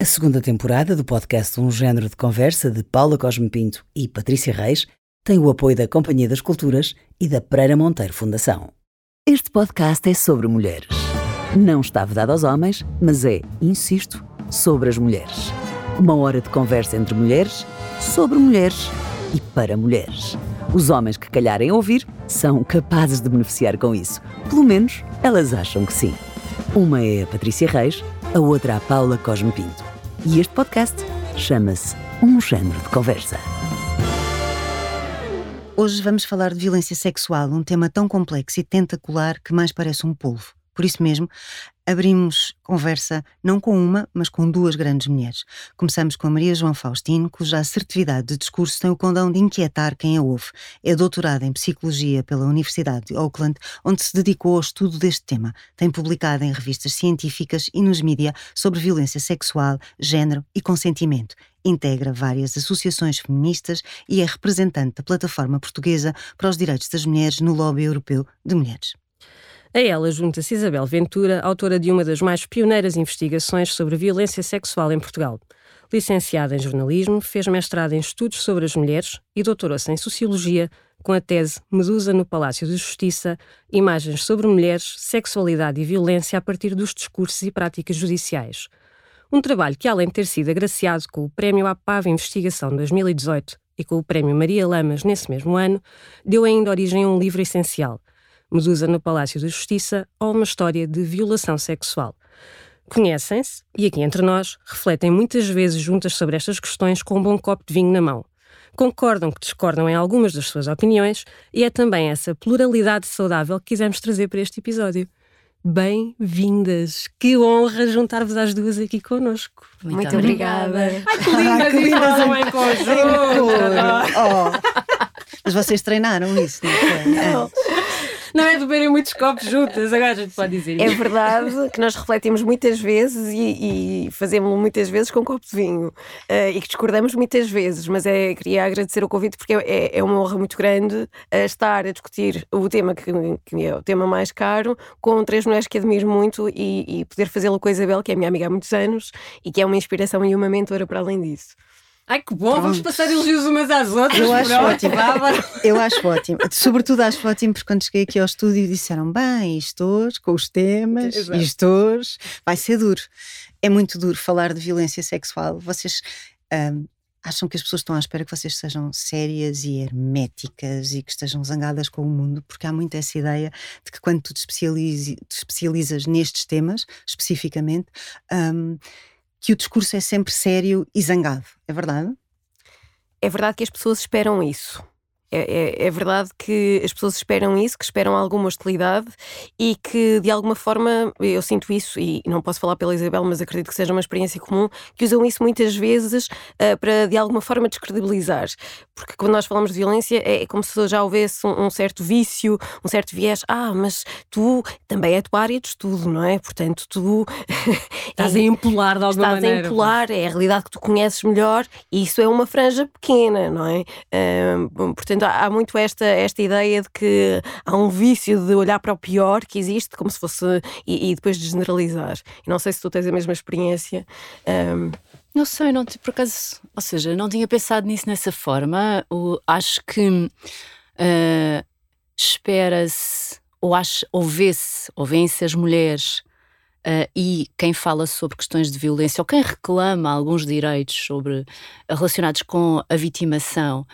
A segunda temporada do podcast Um Gênero de Conversa de Paula Cosme Pinto e Patrícia Reis tem o apoio da Companhia das Culturas e da Pereira Monteiro Fundação. Este podcast é sobre mulheres. Não está vedado aos homens, mas é, insisto, sobre as mulheres. Uma hora de conversa entre mulheres, sobre mulheres e para mulheres. Os homens que calharem ouvir são capazes de beneficiar com isso. Pelo menos elas acham que sim. Uma é a Patrícia Reis, a outra a Paula Cosme Pinto. E este podcast chama-se Um Gênero de Conversa. Hoje vamos falar de violência sexual, um tema tão complexo e tentacular que mais parece um polvo. Por isso mesmo, abrimos conversa não com uma, mas com duas grandes mulheres. Começamos com a Maria João Faustino, cuja assertividade de discurso tem o condão de inquietar quem a ouve. É doutorada em Psicologia pela Universidade de Auckland, onde se dedicou ao estudo deste tema. Tem publicado em revistas científicas e nos mídia sobre violência sexual, género e consentimento. Integra várias associações feministas e é representante da Plataforma Portuguesa para os Direitos das Mulheres no Lobby Europeu de Mulheres. A ela junta-se Isabel Ventura, autora de uma das mais pioneiras investigações sobre violência sexual em Portugal. Licenciada em jornalismo, fez mestrado em estudos sobre as mulheres e doutorou-se em sociologia com a tese Medusa no Palácio de Justiça: Imagens sobre mulheres, sexualidade e violência a partir dos discursos e práticas judiciais. Um trabalho que, além de ter sido agraciado com o Prémio APAV Investigação 2018 e com o Prémio Maria Lamas nesse mesmo ano, deu ainda origem a um livro essencial, Medusa no Palácio de Justiça ou uma história de violação sexual. Conhecem-se e, aqui entre nós, refletem muitas vezes juntas sobre estas questões com um bom copo de vinho na mão. Concordam que discordam em algumas das suas opiniões e é também essa pluralidade saudável que quisemos trazer para este episódio. Bem-vindas! Que honra juntar-vos às duas aqui connosco. Muito, Muito obrigada. Ai, que lindas! que lindas em conjunto! Oh. Mas vocês treinaram isso, não foi? Não. Não é de beberem muitos copos juntas, agora a gente pode dizer É verdade que nós refletimos muitas vezes e, e fazemos muitas vezes com um copo de vinho uh, e que discordamos muitas vezes, mas é, queria agradecer o convite porque é, é uma honra muito grande uh, estar a discutir o tema que, que, é o tema mais caro com três mulheres que admiro muito e, e poder fazê-lo com a Isabel, que é minha amiga há muitos anos e que é uma inspiração e uma mentora para além disso. Ai que bom, Pronto. vamos passar elogios umas às outras. Eu acho ótimo. Eu acho ótimo. Sobretudo acho ótimo porque quando cheguei aqui ao estúdio disseram: bem, isto hoje, com os temas, Exato. isto hoje, vai ser duro. É muito duro falar de violência sexual. Vocês. Um, acham que as pessoas estão à espera que vocês sejam sérias e herméticas e que estejam zangadas com o mundo, porque há muito essa ideia de que quando tu te especializas nestes temas, especificamente, um, que o discurso é sempre sério e zangado. É verdade? É verdade que as pessoas esperam isso. É, é, é, verdade que as pessoas esperam isso, que esperam alguma hostilidade e que de alguma forma eu sinto isso, e não posso falar pela Isabel, mas acredito que seja uma experiência comum, que usam isso muitas vezes uh, para de alguma forma descredibilizar. Porque quando nós falamos de violência é, é como se já houvesse um, um, certo vício, um certo viés. Ah, mas tu também é a tua área de estudo, não é? Portanto, tu estás a empolar de alguma estás maneira. Estás a empolar, é a realidade que tu conheces melhor e isso é uma franja pequena, não é? Uh, portanto, Portanto, há muito esta, esta ideia de que há um vício de olhar para o pior que existe, como se fosse. e, e depois de generalizar. E não sei se tu tens a mesma experiência. Um... Não sei, não, por acaso, ou seja, não tinha pensado nisso dessa forma. O, acho que uh, espera-se, ou, ou vê-se, ou vêem-se as mulheres Uh, e quem fala sobre questões de violência ou quem reclama alguns direitos sobre, relacionados com a vitimação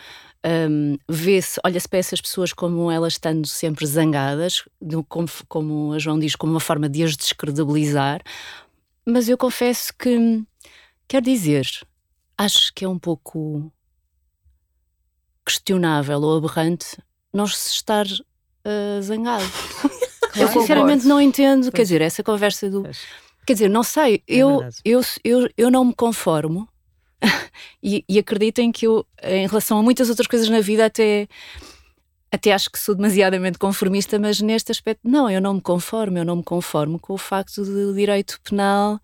um, vê-se, olha-se para essas pessoas como elas estando sempre zangadas, como, como a João diz, como uma forma de as descredibilizar, mas eu confesso que, quer dizer, acho que é um pouco questionável ou aberrante não se estar uh, zangado. eu sinceramente não entendo, pois. quer dizer, essa conversa do. Pois. Quer dizer, não sei, é eu, eu, eu, eu não me conformo e, e acreditem que eu, em relação a muitas outras coisas na vida, até até acho que sou demasiadamente conformista, mas neste aspecto, não, eu não me conformo, eu não me conformo com o facto do direito penal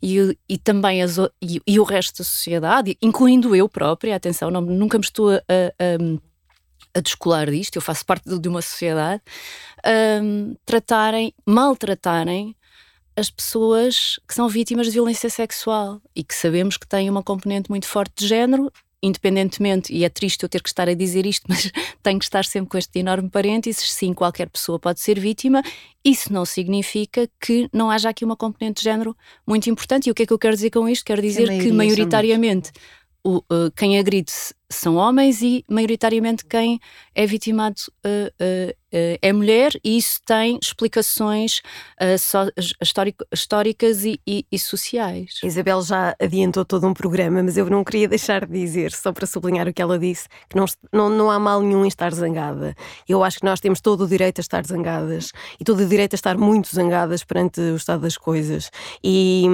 e, e também as, e, e, o resto da sociedade, incluindo eu própria, atenção, não, nunca me estou a, a, a descolar disto, eu faço parte de uma sociedade, um, tratarem, maltratarem as pessoas que são vítimas de violência sexual e que sabemos que têm uma componente muito forte de género, independentemente, e é triste eu ter que estar a dizer isto, mas tenho que estar sempre com este enorme parênteses, sim, qualquer pessoa pode ser vítima, isso não significa que não haja aqui uma componente de género muito importante. E o que é que eu quero dizer com isto? Quero dizer que maioritariamente o, uh, quem agride são homens e, maioritariamente, quem é vitimado uh, uh, é mulher, e isso tem explicações so, históricas e, e, e, sociais. Isabel já adiantou todo um programa, mas eu não queria deixar de dizer, só para sublinhar o que ela disse, que não, não, não há mal nenhum em estar zangada. Eu acho que nós temos todo o direito a estar zangadas e todo o direito a estar muito zangadas perante o estado das coisas. E,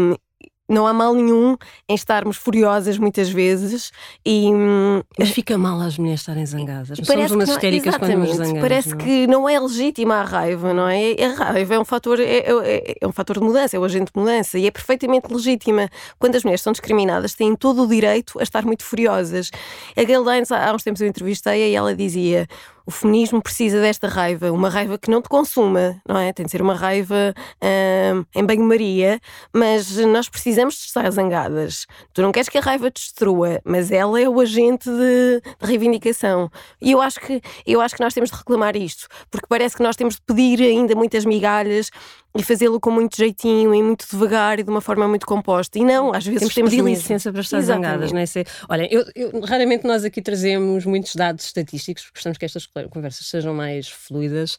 não há mal nenhum em estarmos furiosas muitas vezes e hum, mas fica mal as mulheres estarem zangadas parece somos umas não, histéricas quando nos zangamos parece não? É? que não é legítima a raiva não é a raiva é um fator é, é, é, um fator de mudança é o agente de mudança e é perfeitamente legítima quando as mulheres são discriminadas têm todo o direito a estar muito furiosas a Gail Dines há uns tempos eu entrevistei-a e ela dizia o feminismo precisa desta raiva, uma raiva que não te consuma, não é? Tem de ser uma raiva hum, em banho-maria, mas nós precisamos de estar zangadas. Tu não queres que a raiva destrua, mas ela é o agente de, de, reivindicação. E eu acho, que, eu acho que nós temos de reclamar isto, porque parece que nós temos de pedir ainda muitas migalhas e fazê-lo com muito jeitinho e muito devagar e de uma forma muito composta. E não, às vezes temos, temos pedir licença para estar Exatamente. zangadas, não é? Se, olha, eu, eu, raramente nós aqui trazemos muitos dados estatísticos, porque gostamos que estas conversas sejam mais fluidas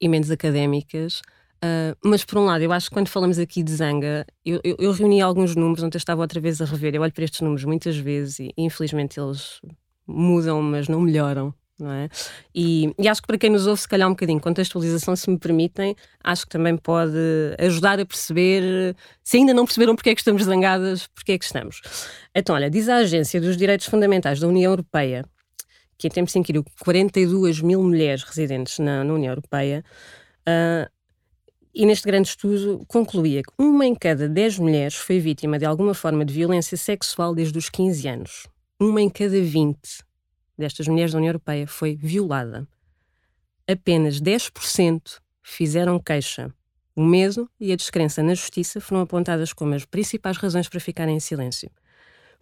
e menos académicas. Uh, mas por um lado, eu acho que quando falamos aqui de zanga, eu, eu, eu reuni alguns números, onde eu estava outra vez a rever. Eu olho para estes números muitas vezes e infelizmente eles mudam, mas não melhoram não é? E, e, acho que para quem nos ouve, se calhar um bocadinho, contextualização, se me permitem, acho que também pode ajudar a perceber, se ainda não perceberam porque é que estamos zangadas, porque é que estamos. Então, olha, diz a Agência dos Direitos Fundamentais da União Europeia, que em tempos se inquiriu 42 mil mulheres residentes na, na União Europeia, uh, e neste grande estudo concluía que uma em cada 10 mulheres foi vítima de alguma forma de violência sexual desde os 15 anos. Uma em cada 20 destas mulheres da União Europeia foi violada. Apenas 10% fizeram queixa. O medo e a descrença na justiça foram apontadas como as principais razões para ficarem em silêncio.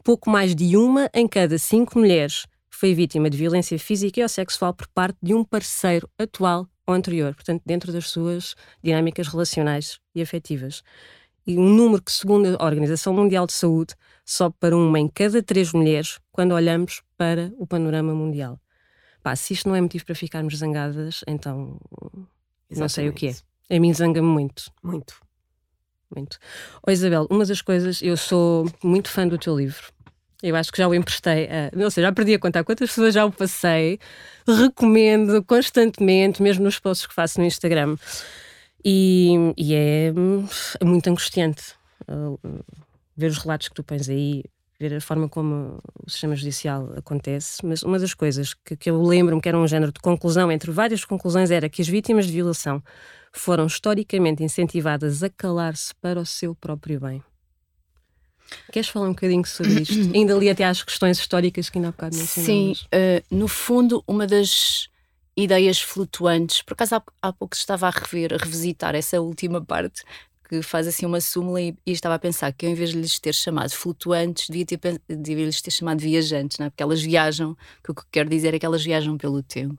Pouco mais de uma em cada cinco mulheres foi vítima de violência física ou sexual por parte de um parceiro atual ou anterior, portanto, dentro das suas dinâmicas relacionais e afetivas. E um número que, segundo a Organização Mundial de Saúde, sobe para uma em cada três mulheres quando olhamos para o panorama mundial. Pá, se isto não é motivo para ficarmos zangadas, então Exatamente. não sei o que é. A mim zanga-me muito. Muito. Muito. Oh, Isabel, uma das coisas, eu sou muito fã do teu livro. Eu acho que já o emprestei, a, não sei, já perdi a contar quantas pessoas já o passei. Recomendo constantemente, mesmo nos posts que faço no Instagram. E, e é muito angustiante uh, ver os relatos que tu pões aí, ver a forma como o sistema judicial acontece, mas uma das coisas que, que eu lembro-me que era um género de conclusão, entre várias conclusões, era que as vítimas de violação foram historicamente incentivadas a calar-se para o seu próprio bem. Queres falar um bocadinho sobre isto? ainda ali até às questões históricas que ainda há bocado mencionamos. Sim, uh, no fundo, uma das ideias flutuantes, por acaso há, há pouco estava a rever, a revisitar essa última parte, que faz assim uma súmula e, e, estava a pensar que eu, em vez de lhes ter chamado flutuantes, devia, ter, devia lhes ter chamado viajantes, não é? porque elas viajam, que o que quero dizer é que elas viajam pelo tempo.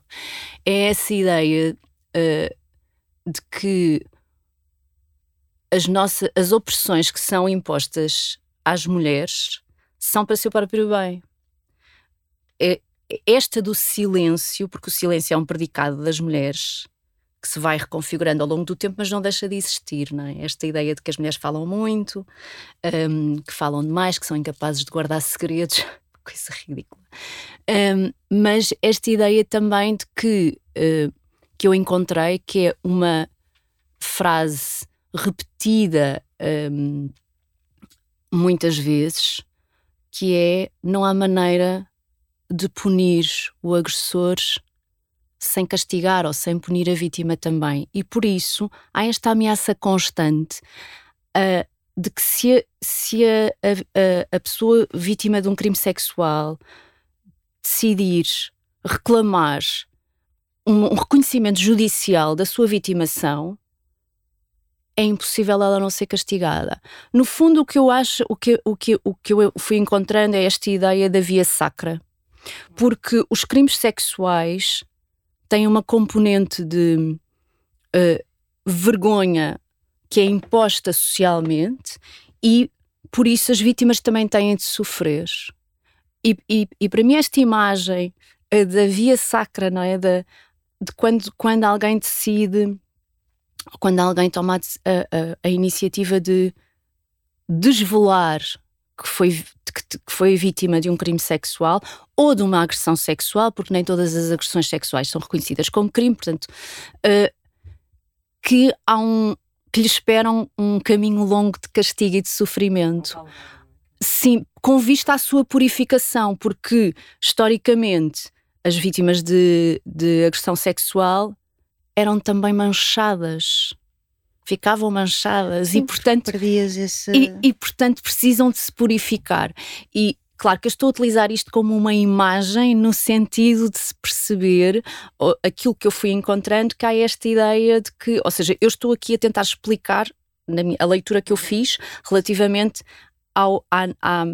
É essa ideia uh, de que as, nossas, as opressões que são impostas às mulheres são para seu próprio bem. É, esta do silêncio, porque o silêncio é um predicado das mulheres, que se vai reconfigurando ao longo do tempo, mas não deixa de existir, não é? Esta ideia de que as mulheres falam muito, um, que falam demais, que são incapazes de guardar segredos, coisa ridícula. Um, mas esta ideia também de que, uh, que eu encontrei, que é uma frase repetida um, muitas vezes, que é não há maneira de punir o agressor sem castigar ou sem punir a vítima também. E por isso há esta ameaça constante uh, de que se, a, se a, a, a, pessoa vítima de um crime sexual decidir reclamar um, um reconhecimento judicial da sua vitimação, é impossível ela não ser castigada. No fundo, o que eu acho, o que, o que, o que eu fui encontrando é esta ideia da via sacra. Porque os crimes sexuais têm uma componente de uh, vergonha que é imposta socialmente e por isso as vítimas também têm de sofrer. E, e, e para mim esta imagem uh, da via sacra, não é? De, de quando, quando alguém decide quando alguém toma a, a, a iniciativa de desvelar que foi, que, foi vítima de um crime sexual ou de uma agressão sexual, porque nem todas as agressões sexuais são reconhecidas como crime, portanto, uh, que há um que lhe esperam um caminho longo de castigo e de sofrimento. Sim, com vista à sua purificação, porque historicamente as vítimas de, de agressão sexual eram também manchadas. Ficavam manchadas Sim, e, portanto, esse... e, e, portanto, precisam de se purificar. E, claro que eu estou a utilizar isto como uma imagem no sentido de se perceber aquilo que eu fui encontrando, que há esta ideia de que, ou seja, eu estou aqui a tentar explicar na minha, a leitura que eu fiz relativamente ao, à, à,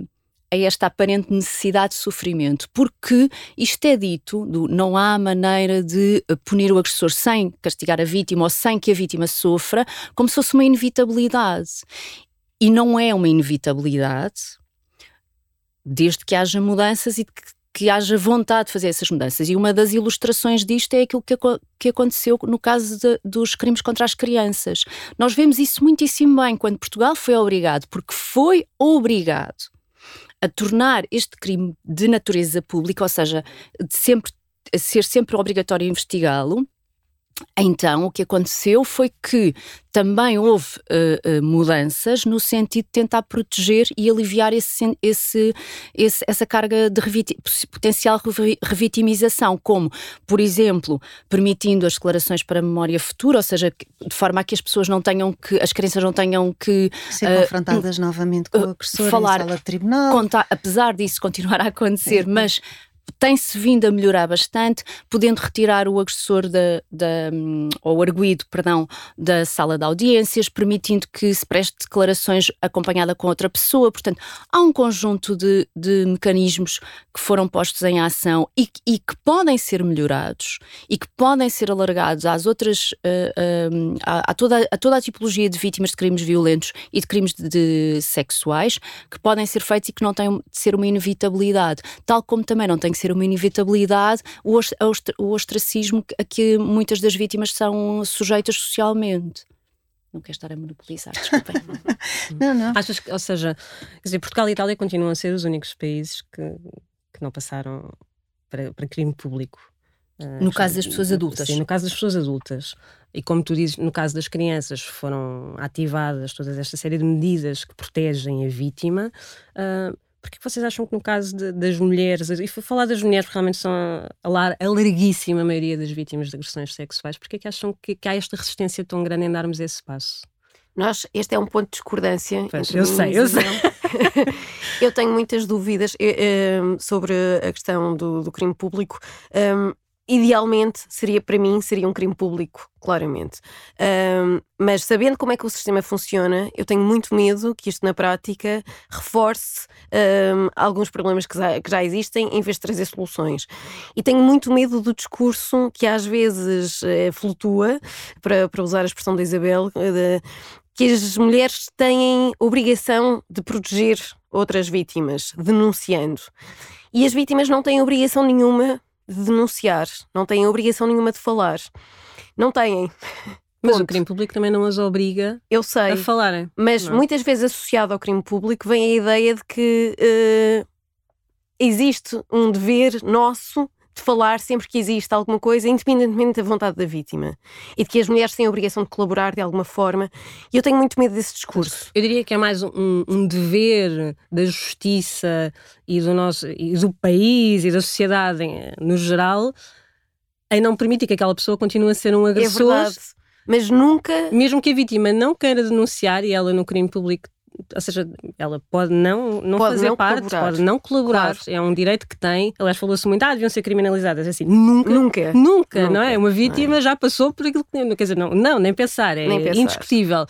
a esta aparente necessidade de sofrimento, porque isto é dito, do, não há maneira de eh, punir o agressor sem castigar a vítima ou sem que a vítima sofra, como se fosse uma inevitabilidade. E não é uma inevitabilidade, desde que haja mudanças e que, que haja vontade de fazer essas mudanças. E uma das ilustrações disto é aquilo que, que aconteceu no caso de, dos crimes contra as crianças. Nós vemos isso muitíssimo bem quando Portugal foi obrigado, porque foi obrigado a tornar este crime de natureza pública, ou seja, de sempre, ser sempre obrigatório investigá-lo, então, o que aconteceu foi que também houve uh, uh, mudanças no sentido de tentar proteger e aliviar esse, esse, esse, essa carga de potencial revitimização, como, por exemplo, permitindo as declarações para a memória futura, ou seja, de forma a que as pessoas não tenham que, as crianças não tenham que ser uh, confrontadas novamente com o agressor falar, em sala de tribunal. Contar, apesar disso continuar a acontecer, mas tem-se vindo a melhorar bastante, podendo retirar o agressor da, da, ou o arguído, perdão, da sala de audiências, permitindo que se preste declarações acompanhada com outra pessoa. Portanto, há um conjunto de, de mecanismos que foram postos em ação e, e, que podem ser melhorados e que podem ser alargados às outras, uh, uh, a, a, toda, a toda a tipologia de vítimas de crimes violentos e de crimes de, de sexuais, que podem ser feitos e que não têm de ser uma inevitabilidade, tal como também não tem que ser uma inevitabilidade o, o ostracismo a que muitas das vítimas são sujeitas socialmente. Não quero estar a monopolizar, desculpem. não, não. Achas que, ou seja, quer dizer, Portugal e Itália continuam a ser os únicos países que, que não passaram para, para crime público. No uh, caso das pessoas adultas. Sim, no caso das pessoas adultas. E como tu dizes, no caso das crianças, foram ativadas toda esta série de medidas que protegem a vítima. Uh, porque vocês acham que no caso de, das mulheres, e falar das mulheres porque realmente são a, a, a larguíssima maioria das vítimas de agressões sexuais, porque é que acham que, que há esta resistência tão grande em darmos esse passo? Nós, este é um ponto de discordância. Pois, eu sei, eu sei. eu tenho muitas dúvidas eu, eh, um, sobre a questão do, do crime público. Um, idealmente seria para mim seria um crime público claramente. Um, mas sabendo como é que o sistema funciona eu tenho muito medo que isto na prática reforce um, alguns problemas que já, que já, existem em vez de trazer soluções. E tenho muito medo do discurso que às vezes eh, flutua para, para usar a expressão da Isabel de, que as mulheres têm obrigação de proteger outras vítimas denunciando. E as vítimas não têm obrigação nenhuma de denunciar, não têm obrigação nenhuma de falar. Não têm. Mas Ponto. o crime público também não as obriga Eu sei, a falarem. Mas não. É? muitas vezes associado ao crime público vem a ideia de que uh, existe um dever nosso de falar sempre que existe alguma coisa, independentemente da vontade da vítima. E de que as mulheres têm a obrigação de colaborar de alguma forma. E eu tenho muito medo desse discurso. Eu diria que é mais um, um dever da justiça e do, nosso, e do país e da sociedade no geral em não permitir que aquela pessoa continue a ser um agressor. É verdade. Mas nunca. Mesmo que a vítima não queira denunciar e ela no crime público ou seja, ela pode não, não Pode fazer não parte, colaborar. pode não colaborar. É um direito que tem. Aliás, falou-se muito, ah, deviam ser criminalizadas. Assim, nunca, Nunca. nunca, não Nunca. é? Uma vítima já passou por aquilo que. Quer dizer, não, não nem pensar, é Nem pensar. indiscutível.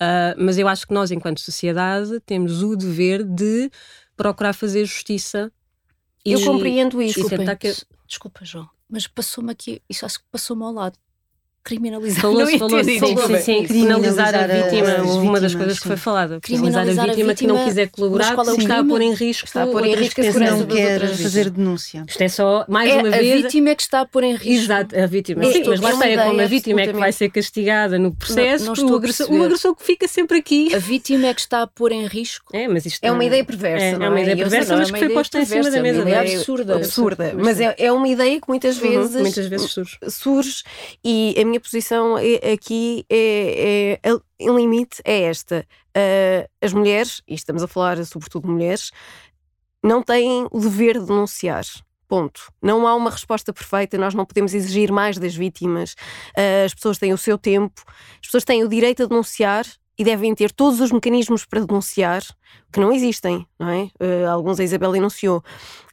Ah, mas eu acho que nós, enquanto sociedade, temos o dever de procurar fazer justiça. Eu e- compreendo isso. e Desculpem, tentar que- desculpa, João, mas passou-me aqui, isso acho que passou-me ao lado. Criminalizar. Falou-se, não ia falou-se, sim, sim, sim, Criminalizar criminalizar a a- vítima, as houve uma das coisas que foi sim. falada. Criminalizar a Criminalizar a vítima que não vítima, quiser colaborar, qual é o está a pôr em risco Está a pôr em risco a que segurança Não das quer fazer denúncia. Isto é só, mais É uma a vez. vítima é que está a pôr em risco. Exato, a vítima. É, Sim, mas é lá está, é como a vítima é que vai ser castigada no processo, não o, estou a agressor, o agressor que fica sempre aqui. A vítima é que está a pôr em risco. É, mas isto É uma não- ideia perversa, É, não é uma é? ideia perversa, não, mas é que foi posta em cima da mesa. uma ideia não é? absurda. absurda. Mas é, é uma ideia que muitas Uhum, vezes, muitas vezes surge. surge e a minha posição é- aqui é, é- em limite é esta. Ah, as mulheres, e estamos a falar sobretudo de mulheres, não têm o dever de denunciar. Ponto. Não há uma resposta perfeita, nós não podemos exigir mais das vítimas. Ah, as pessoas têm o seu tempo, as pessoas têm o direito a denunciar e devem ter todos os mecanismos para denunciar, que não existem, não é? Ah, alguns a Isabel enunciou.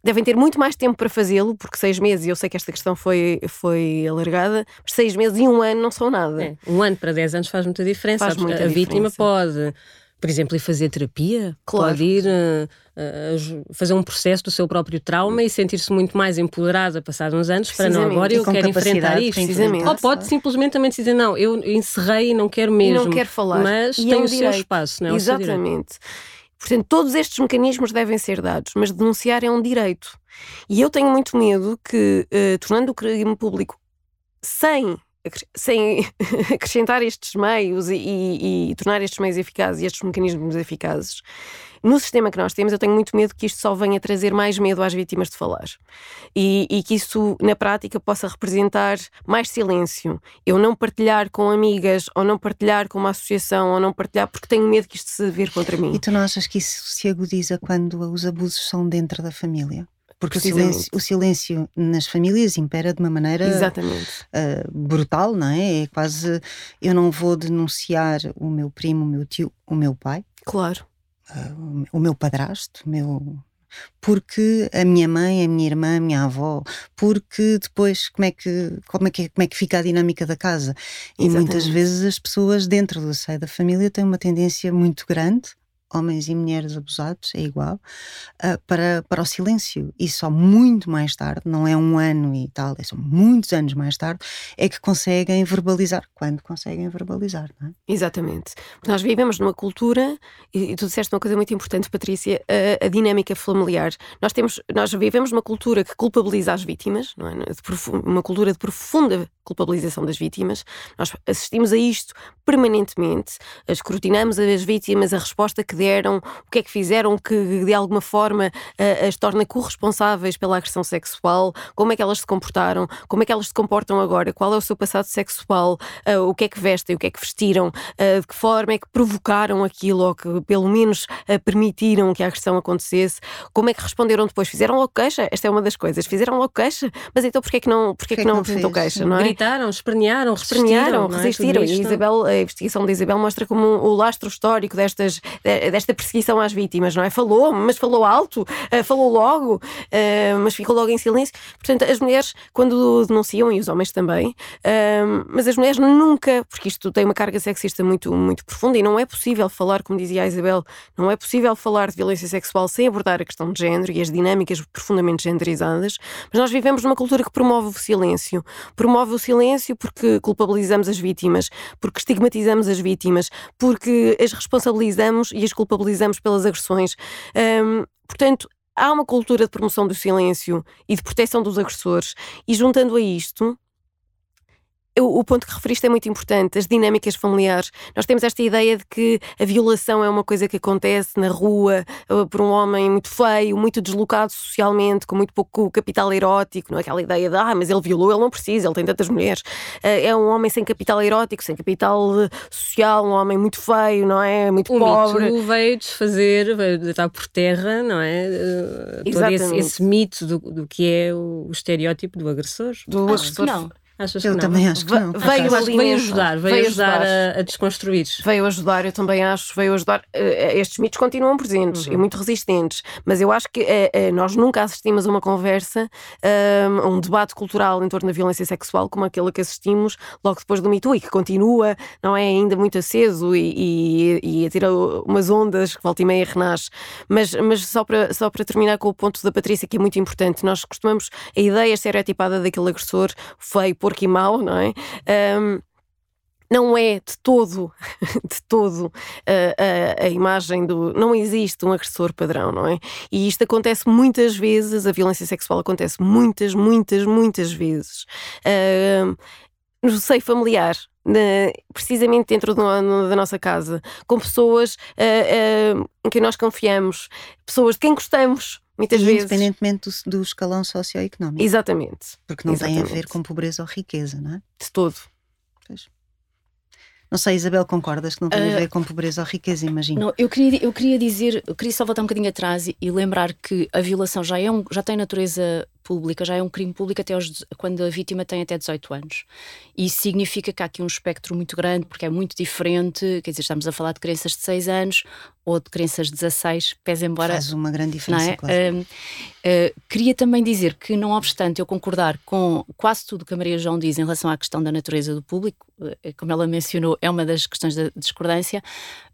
Devem ter muito mais tempo para fazê-lo, porque seis meses, e eu sei que esta questão foi, foi alargada, mas seis meses e um ano não são nada. É, um ano para 10 anos faz muita diferença. Faz muita a vítima diferença. pode, por exemplo, ir fazer terapia, Claro. pode ir eh, ju- fazer um processo do seu próprio trauma e sentir-se muito mais empoderada passados uns anos para não, agora E eu quero enfrentar isto. Ou pode simplesmente também dizer, não, eu encerrei e não quero E mesmo. não quer falar. Mas E tem é um o seu espaço, não é? O. Exatamente. Portanto, todos estes mecanismos devem ser dados, mas denunciar é um direito. E eu tenho muito medo que, eh, tornando o crime público sem, sem acrescentar estes meios e, e- e tornar estes meios eficazes e estes mecanismos eficazes, no sistema que nós temos, eu tenho muito medo que isto só venha trazer mais medo às vítimas de falar. E, e que isso, na prática, possa representar mais silêncio. Eu não partilhar com amigas, ou não partilhar com uma associação, ou não partilhar porque tenho medo que isto se vir contra mim. E tu não achas que isso se agudiza quando os abusos são dentro da família? Porque o silêncio, o silêncio nas famílias impera de uma maneira Exatamente. ah, brutal, não é? É quase eu não vou denunciar o meu primo, o meu tio, o meu pai, Claro. ah, o meu padrasto, o meu porque a minha mãe, a minha irmã, a minha avó, porque depois como é que como é que como é que fica a dinâmica da casa? E muitas vezes as pessoas dentro do seio da família têm uma tendência muito grande homens e mulheres abusados, é igual, ah, para, para o silêncio. E só muito mais tarde, não é um ano e tal, é só muitos anos mais tarde, é que conseguem verbalizar. Quando conseguem verbalizar, não é? Exatamente. Nós vivemos numa cultura, e, tu disseste uma coisa muito importante, Patrícia, a, a dinâmica familiar. Nós, temos, nós vivemos numa cultura que culpabiliza as vítimas, não é? Uma cultura de profunda culpabilização das vítimas. Nós assistimos a isto permanentemente, escrutinamos as vítimas, a resposta que deram, o que é que fizeram que de alguma forma as torna corresponsáveis pela agressão sexual, como é que elas se comportaram, como é que elas se comportam agora, qual é o seu passado sexual, ah, o que é que vestem, o que é que vestiram, ah, de que forma é que provocaram aquilo ou que pelo menos ah, permitiram que a agressão acontecesse, como é que responderam depois, fizeram logo queixa, esta é uma das coisas, fizeram logo queixa, mas então porquê é que não, porquê é que não apresentou fez? queixa, não é? Gritaram, espernearam, resistiram. Espernearam, não é? resistiram. Tudo E. Isabel, a investigação da Isabel mostra como o lastro histórico destas, de- desta perseguição às vítimas, não é? Falou, mas falou alto, eh, falou logo, eh, mas ficou logo em silêncio. Portanto, as mulheres, quando denunciam, e os homens também, eh, mas as mulheres nunca, porque isto tem uma carga sexista muito, muito profunda e não é possível falar, como dizia a Isabel, não é possível falar de violência sexual sem abordar a questão de género e as dinâmicas profundamente genderizadas, mas nós vivemos numa cultura que promove o silêncio. Promove o silêncio porque culpabilizamos as vítimas, porque estigmatizamos as vítimas, porque as responsabilizamos e as culpabilizamos pelas agressões. Hum, portanto, há uma cultura de promoção do silêncio e de proteção dos agressores, e juntando a isto. Eu- O ponto que referiste é muito importante, as dinâmicas familiares. Nós temos esta ideia de que a violação é uma coisa que acontece na rua eh, por um homem muito feio, muito deslocado socialmente, com muito pouco capital erótico, não é aquela ideia de ah, mas ele violou, ele não precisa, ele tem tantas mulheres. Eh, É um homem sem capital erótico, sem capital eh, social, um homem muito feio, não é? Muito O pobre. mito veio desfazer, veio deitar por terra, não é? Eh, Todo esse, Exatamente. esse mito do, do que é o, o estereótipo do agressor. Do Acho que agressor. não. Achas eu que não? também acho que não. Veio, Acho que veio ajudar, veio, veio ajudar, ajudar. A, a desconstruir. Veio ajudar, eu também acho, veio ajudar. Eh, estes mitos continuam presentes Uhum. e muito resistentes, mas eu acho que eh, eh, nós nunca assistimos a uma conversa, a um debate cultural em torno da violência sexual como aquele que assistimos logo depois do Me Too e que continua, não é? Ainda muito aceso e, e, e a tirar umas ondas que volta e meia renasce. Mas, mas só, para, só para terminar com o ponto da Patrícia, que é muito importante, nós costumamos, a ideia estereotipada daquele agressor feio, porco e mau, não é? Ahm, não é de todo, de todo a, a, a imagem do. Não existe um agressor padrão, não é? E isto acontece muitas vezes, a violência sexual acontece muitas, muitas, muitas vezes. Ahm, no seio familiar, na- precisamente dentro do- no- da nossa casa, com pessoas ah, ah, em quem nós confiamos, pessoas de quem gostamos, muitas E vezes. independentemente do, do escalão socioeconoméco. Exatamente, Porque não tem a ver exatamente. com pobreza ou riqueza, não é? de todo. Não sei, Isabel, concordas que não tem a Ah, ver com pobreza ou riqueza, imagino. Não, eu queria, eu queria dizer, eu queria só voltar um bocadinho atrás e, e lembrar que a violação já, é um, já tem natureza pública, já é um crime público até aos, quando a vítima tem até 18 anos. E isso significa que há aqui um espectro muito grande, porque é muito diferente, quer dizer, estamos a falar de crianças de 6 anos ou de crianças de 16, pese embora Faz uma grande diferença, é? claro. Hum, eh, queria também dizer que, não obstante eu concordar com quase tudo que a Maria João diz em relação à questão da natureza do público, eh, como ela mencionou, é uma das questões da discordância,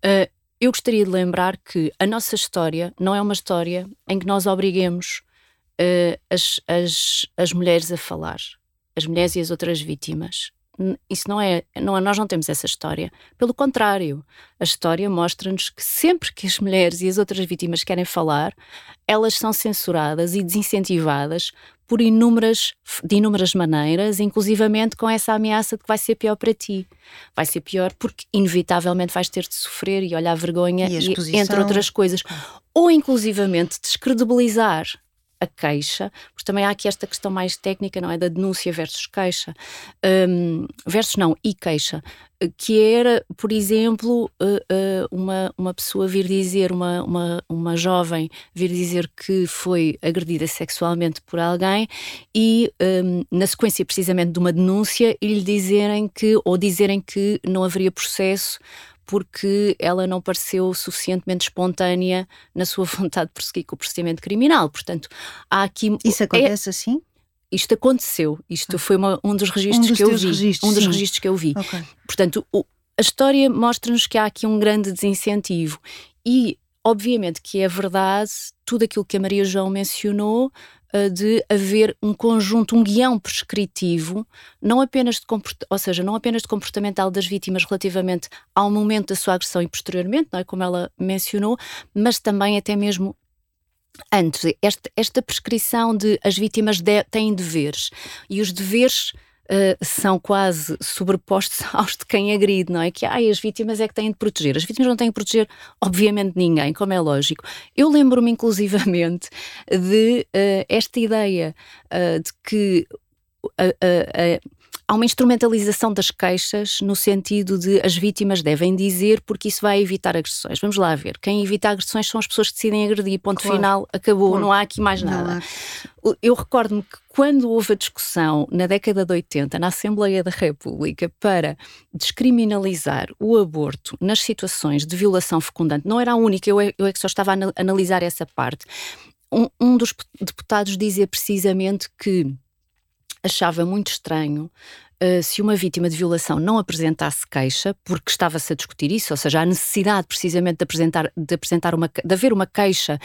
eh, eu gostaria de lembrar que a nossa história não é uma história em que nós obriguemos eh, as, as, as mulheres a falar, as mulheres e as outras vítimas. Isso não é, não é, nós não temos essa história. Pelo contrário, a história mostra-nos que sempre que as mulheres e as outras vítimas querem falar, elas são censuradas e desincentivadas por inúmeras, de inúmeras maneiras, inclusivamente com essa ameaça de que vai ser pior para ti. Vai ser pior porque, inevitavelmente, vais ter de sofrer e olhar vergonha, E a e- entre outras coisas. Ou, inclusivamente, descredibilizar a queixa, porque também há aqui esta questão mais técnica, não é? Da denúncia versus queixa, Hum, versus não, e queixa, que era, por exemplo, eh, eh, uma, uma pessoa vir dizer, uma, uma, uma jovem vir dizer que foi agredida sexualmente por alguém e, hum, na sequência precisamente de uma denúncia, e lhe dizerem que, ou dizerem que não haveria processo porque ela não pareceu suficientemente espontânea na sua vontade de prosseguir com o procedimento criminal. Portanto, há aqui. Isso é- acontece assim? isto aconteceu. Isto foi uma- um dos registros dos que eu vi. registros, um dos sim. registros que eu vi. Ok. Portanto, o- a história mostra-nos que há aqui um grande desincentivo. E, obviamente, que é verdade tudo aquilo que a Maria João mencionou. Eh, De haver um conjunto, um guião prescritivo, não apenas de ou seja, não apenas de comportamental das vítimas relativamente ao momento da sua agressão e posteriormente, não é como ela mencionou, mas também até mesmo antes. Esta, esta prescrição de as vítimas de- têm deveres e os deveres eh, são quase sobrepostos aos de quem agride, não é? Que ai, as vítimas é que têm de proteger. As vítimas não têm de proteger, obviamente, ninguém, como é lógico. Eu lembro-me, inclusivamente, de eh, esta ideia eh, de que há uma instrumentalização das queixas no sentido de as vítimas devem dizer porque isso vai evitar agressões. Vamos lá ver. Quem evita agressões são as pessoas que decidem agredir. Ponto Claro. final, acabou, Ponto. não há aqui mais nada. Eu recordo-me que quando houve a discussão na década de 80 na Assembleia da República para descriminalizar o aborto nas situações de violação fecundante, não era a única, eu é, eu é que só estava a ana- analisar essa parte. Um, um dos deputados dizia precisamente que achava muito estranho uh, se uma vítima de violação não apresentasse queixa, porque estava-se a discutir isso, ou seja, a necessidade precisamente de apresentar, de apresentar uma, de haver uma queixa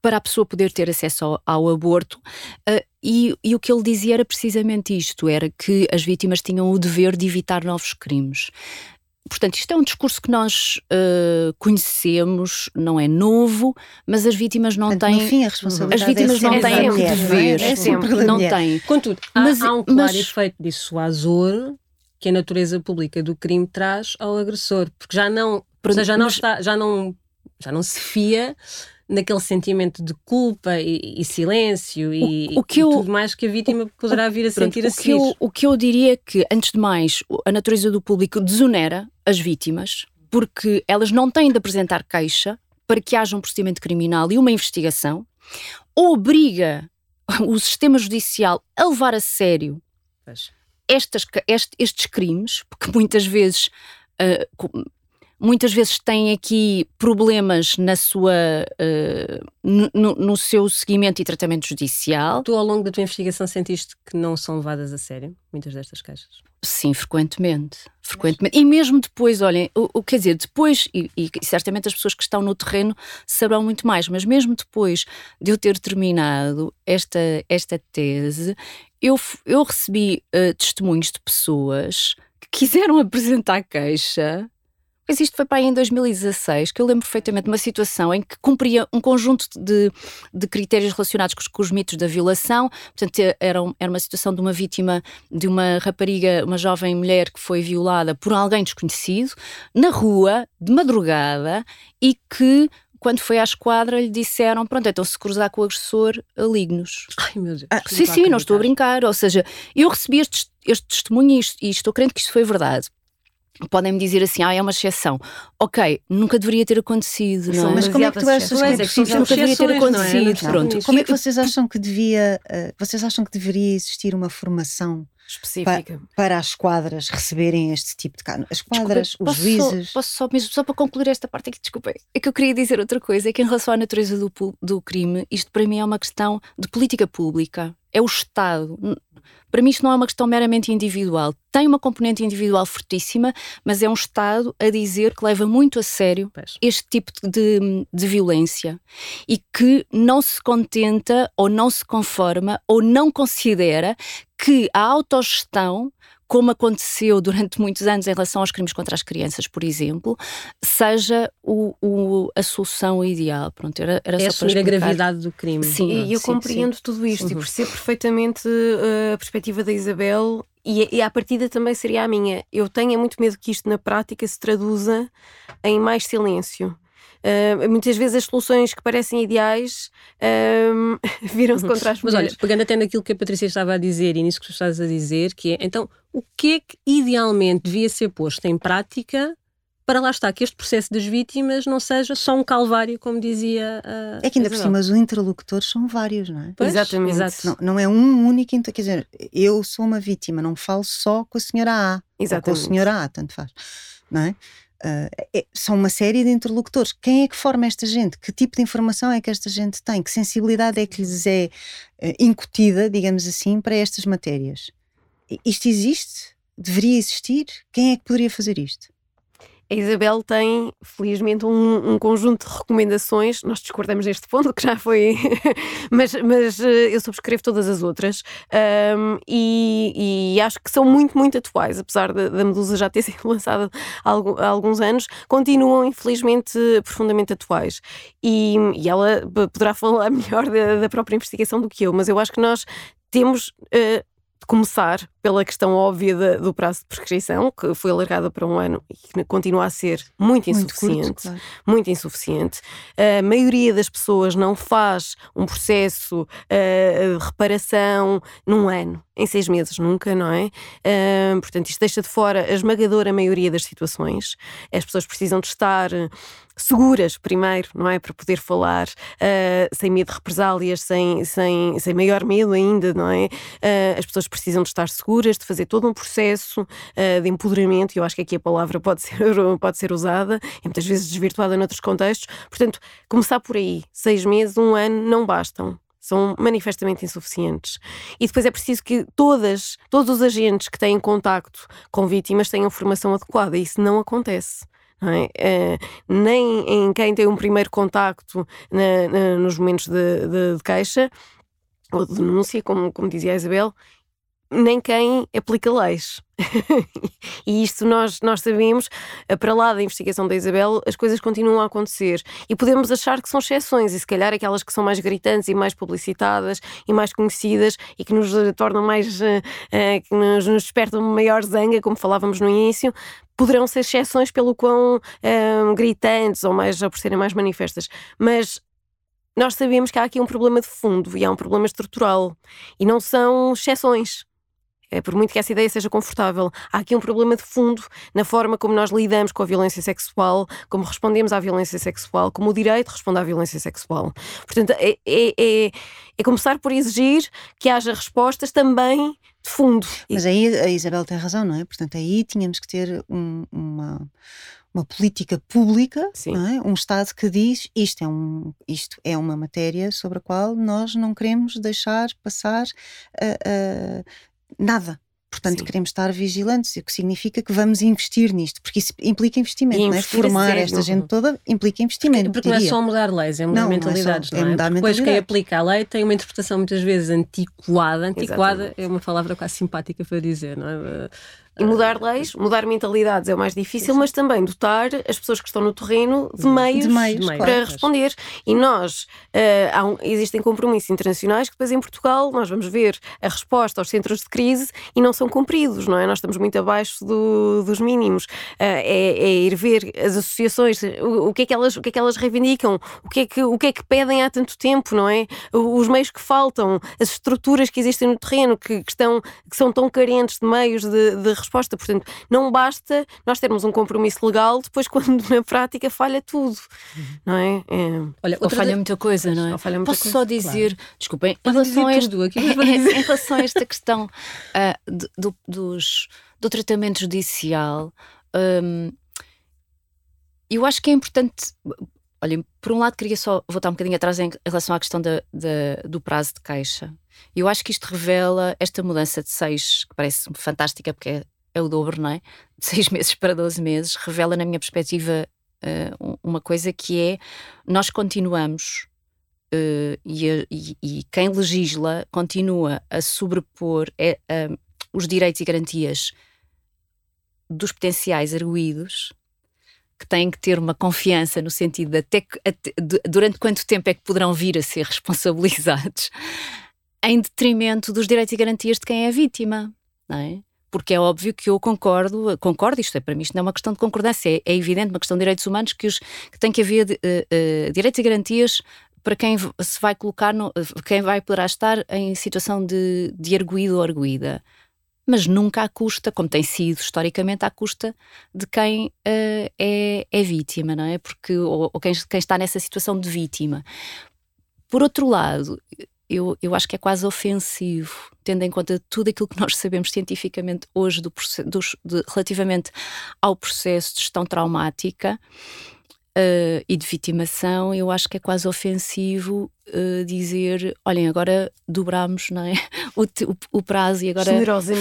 para a pessoa poder ter acesso ao, ao aborto, uh, e, e o que ele dizia era precisamente isto, era que as vítimas tinham o dever de evitar novos crimes. Portanto, isto é um discurso que nós uh, conhecemos, não é novo, mas as vítimas não Portanto, no têm. fim, a responsabilidade As vítimas é não têm é? dever, É sempre não têm. Contudo, há, Mas- há um claro mas- efeito dissuasor que a natureza pública do crime traz ao agressor, porque já não, ou Pronto, seja, já não mas- está, já não, já não se fia naquele sentimento de culpa e, e silêncio e, O- o que e eu- tudo mais que a vítima poderá vir a Pronto, sentir a o, que eu, o que eu diria é que, antes de mais, a natureza do público desonera as vítimas, porque elas não têm de apresentar queixa para que haja um procedimento criminal e uma investigação, obriga o sistema judicial a levar a sério estas, estes crimes, porque muitas vezes uh, muitas vezes têm aqui problemas na sua, uh, no, no, seu seguimento e tratamento judicial. Tu, ao longo da tua investigação, sentiste que não são levadas a sério muitas destas queixas? Sim, frequentemente. frequentemente. E mesmo depois, olhem, o, o quer dizer, depois, e, e, certamente as pessoas que estão no terreno saberão muito mais, mas mesmo depois de eu ter terminado esta, esta tese, eu, eu recebi uh, testemunhos de pessoas que quiseram apresentar queixa mas isto foi para aí em 2016, que eu lembro perfeitamente de uma situação em que cumpria um conjunto de, de critérios relacionados com os, com os, mitos da violação. Portanto, era, era uma situação de uma vítima, de uma rapariga, uma jovem mulher que foi violada por alguém desconhecido, na rua, de madrugada, e que quando foi à esquadra, lhe disseram: Pronto, então se cruzar com o agressor, ligue-nos. Ai meu Deus. Ah, sim, sim, não estou a brincar. Ou seja, eu recebi este, este testemunho e, e estou crente que isto foi verdade podem-me dizer assim, ah, é uma exceção. Ok, nunca deveria ter acontecido, não é? Mas como é que tu achas que, é preciso, nunca deveria ter acontecido? Não, Pronto. Como é que vocês acham que devia, uh, vocês acham que deveria existir uma formação específica para, para as quadras receberem este tipo de caso? As quadras, Desculpa, os juízes. Só, posso só, mesmo só para concluir esta parte aqui, desculpem, é que eu queria dizer outra coisa, é que em relação à natureza do, do crime, isto para mim é uma questão de política pública. É o Estado. Para mim, isto não é uma questão meramente individual. Tem uma componente individual fortíssima, mas é um Estado a dizer que leva muito a sério pois. este tipo de, de violência e que não se contenta ou não se conforma ou não considera que a autogestão como aconteceu durante muitos anos em relação aos crimes contra as crianças, por exemplo, seja o, o a solução ideal. Pronto, era, era é só para a gravidade do crime. Sim, e eu sim, compreendo sim. tudo isto uhum. e percebo perfeitamente uh, a perspectiva da Isabel e, e à partida também seria a minha. Eu tenho muito medo que isto na prática se traduza em mais silêncio. Uh, muitas vezes as soluções que parecem ideais uh, viram-se contra as mulheres. Mas olha, pegando até naquilo que a Patrícia estava a dizer e nisso que tu estás a dizer, que é, então, o que é que idealmente devia ser posto em prática para lá estar que este processo das vítimas não seja só um calvário, como dizia a. É que ainda por cima os interlocutores são vários, não é? Pois, Exatamente. Exato. Não, não, é um único. Quer dizer, eu sou uma vítima, não falo só com a senhora A. Exatamente. Ou com o senhor A, tanto faz. Não é? Uh, é, são uma série de interlocutores. Quem é que forma esta gente? Que tipo de informação é que esta gente tem? Que sensibilidade é que lhes é uh, incutida, digamos assim, para estas matérias? Isto existe? Deveria existir? Quem é que poderia fazer isto? A Isabel tem, felizmente, um, um, conjunto de recomendações. Nós discordamos neste ponto, que já foi. mas, mas eh, eu subscrevo todas as outras. Um, e, e, acho que são muito, muito atuais. Apesar da, Medusa já ter sido lançada há, alguns anos, continuam, infelizmente, profundamente atuais. E, e ela poderá falar melhor da, da, própria investigação do que eu, mas eu acho que nós temos. Uh, de começar pela questão óbvia do prazo de prescrição, que foi alargada para um ano e que continua a ser muito insuficiente. Muito, curto, claro. muito insuficiente. A maioria das pessoas não faz um processo uh, de reparação num ano, em seis meses, nunca, não é? Uh, portanto, isto deixa de fora a esmagadora maioria das situações. As pessoas precisam de estar seguras primeiro, não é? Para poder falar uh, sem medo de represálias, sem, sem, sem maior medo ainda, não é? As pessoas precisam de estar seguras, de fazer todo um processo uh, de empoderamento, e eu acho que aqui a palavra pode ser, pode ser usada, e muitas vezes desvirtuada noutros contextos. Portanto, começar por aí, seis meses, um ano, não bastam são manifestamente insuficientes. E depois é preciso que todas, todos os agentes que têm contacto com vítimas tenham formação adequada. E isso não acontece. É? Uh, nem em quem tem um primeiro contacto na, na, nos momentos de, de, de, queixa ou de denúncia, como, como dizia a Isabel, nem quem aplica leis. e isto nós, nós sabemos, eh, para lá da investigação da Isabel, as coisas continuam a acontecer. E podemos achar que são exceções, e se calhar aquelas que são mais gritantes e mais publicitadas e mais conhecidas e que nos eh, tornam mais. Uh, uh, que nos, nos despertam maior zanga, como falávamos no início, poderão ser exceções pelo quão gritantes ou mais ou por serem mais manifestas. Mas nós sabemos que há aqui um problema de fundo e há um problema estrutural. E não são exceções por muito que essa ideia seja confortável, há aqui um problema de fundo na forma como nós lidamos com a violência sexual, como respondemos à violência sexual, como o direito responde à violência sexual. Portanto, é, é, é, é começar por exigir que haja respostas também de fundo. Mas aí a Isabel tem razão, não é? Portanto, aí tínhamos que ter um, uma uma política pública, é? um Estado que diz isto é, um, isto é uma matéria sobre a qual nós não queremos deixar passar uh, uh, nada. Portanto, Sim. queremos estar vigilantes, o que significa que vamos investir nisto, porque isso implica investimento, não é? Formar esta gente toda implica investimento. Porque, porque não é só mudar leis, é mudar não, mentalidades, não é? Só, não é? é mudar depois quem aplica a lei tem uma interpretação muitas vezes antiquada. Antiquada Exatamente. é uma palavra quase simpática para dizer, não é? E mudar leis, mudar mentalidades é o mais difícil, mas também dotar as pessoas que estão no terreno de meios, de meios para claro. responder. E nós, uh, um, existem compromissos internacionais que depois em Portugal nós vamos ver a resposta aos centros de crise e não são cumpridos, não é? Nós estamos muito abaixo do, dos mínimos. Uh, é, é, ir ver as associações, o, o, que é que elas, o que é que elas reivindicam, o que, é que, o que é que pedem há tanto tempo, não é? Os meios que faltam, as estruturas que existem no terreno que, que estão, que são tão carentes de meios de, de resposta. Portanto, não basta nós termos um compromisso legal depois quando na prática falha tudo, não é? é... Olha, ou falha de... muita coisa, não é? Muita Posso coisa, só dizer, claro. desculpem, em relação, a este, aqui, em relação a esta questão uh, do, dos, do tratamento judicial, um, eu acho que é importante. Olhem, por um lado, queria só voltar um bocadinho atrás em relação à questão da, da, do prazo de caixa. Eu acho que isto revela esta mudança de seis, que parece fantástica, porque é é o dobro, não é? De seis meses para 12 meses, revela, na minha perspectiva, uh, uma coisa que é nós continuamos. Uh, e, e, e, quem legisla continua a sobrepor é, os direitos e garantias dos potenciais arguídos que têm que ter uma confiança no sentido de até, até de, durante quanto tempo é que poderão vir a ser responsabilizados em detrimento dos direitos e garantias de quem é vítima, não é? Porque é óbvio que eu concordo, concordo, isto é, para mim isto não é uma questão de concordância, é, é evidente, uma questão de direitos humanos que, os, que tem que haver uh, uh, direitos e garantias para quem se vai colocar, no, quem vai poderá estar em situação de, de arguído ou arguída. Mas nunca à custa, como tem sido historicamente, à custa de quem uh, é, é, vítima, não é? Porque, ou, ou quem, quem está nessa situação de vítima. Por outro lado, eu, eu acho que é quase ofensivo, tendo em conta tudo aquilo que nós sabemos cientificamente hoje do, dos, de, relativamente ao processo de gestão traumática uh, e de vitimação, eu acho que é quase ofensivo uh, dizer: olhem, agora dobramos não é? o, o, o prazo e agora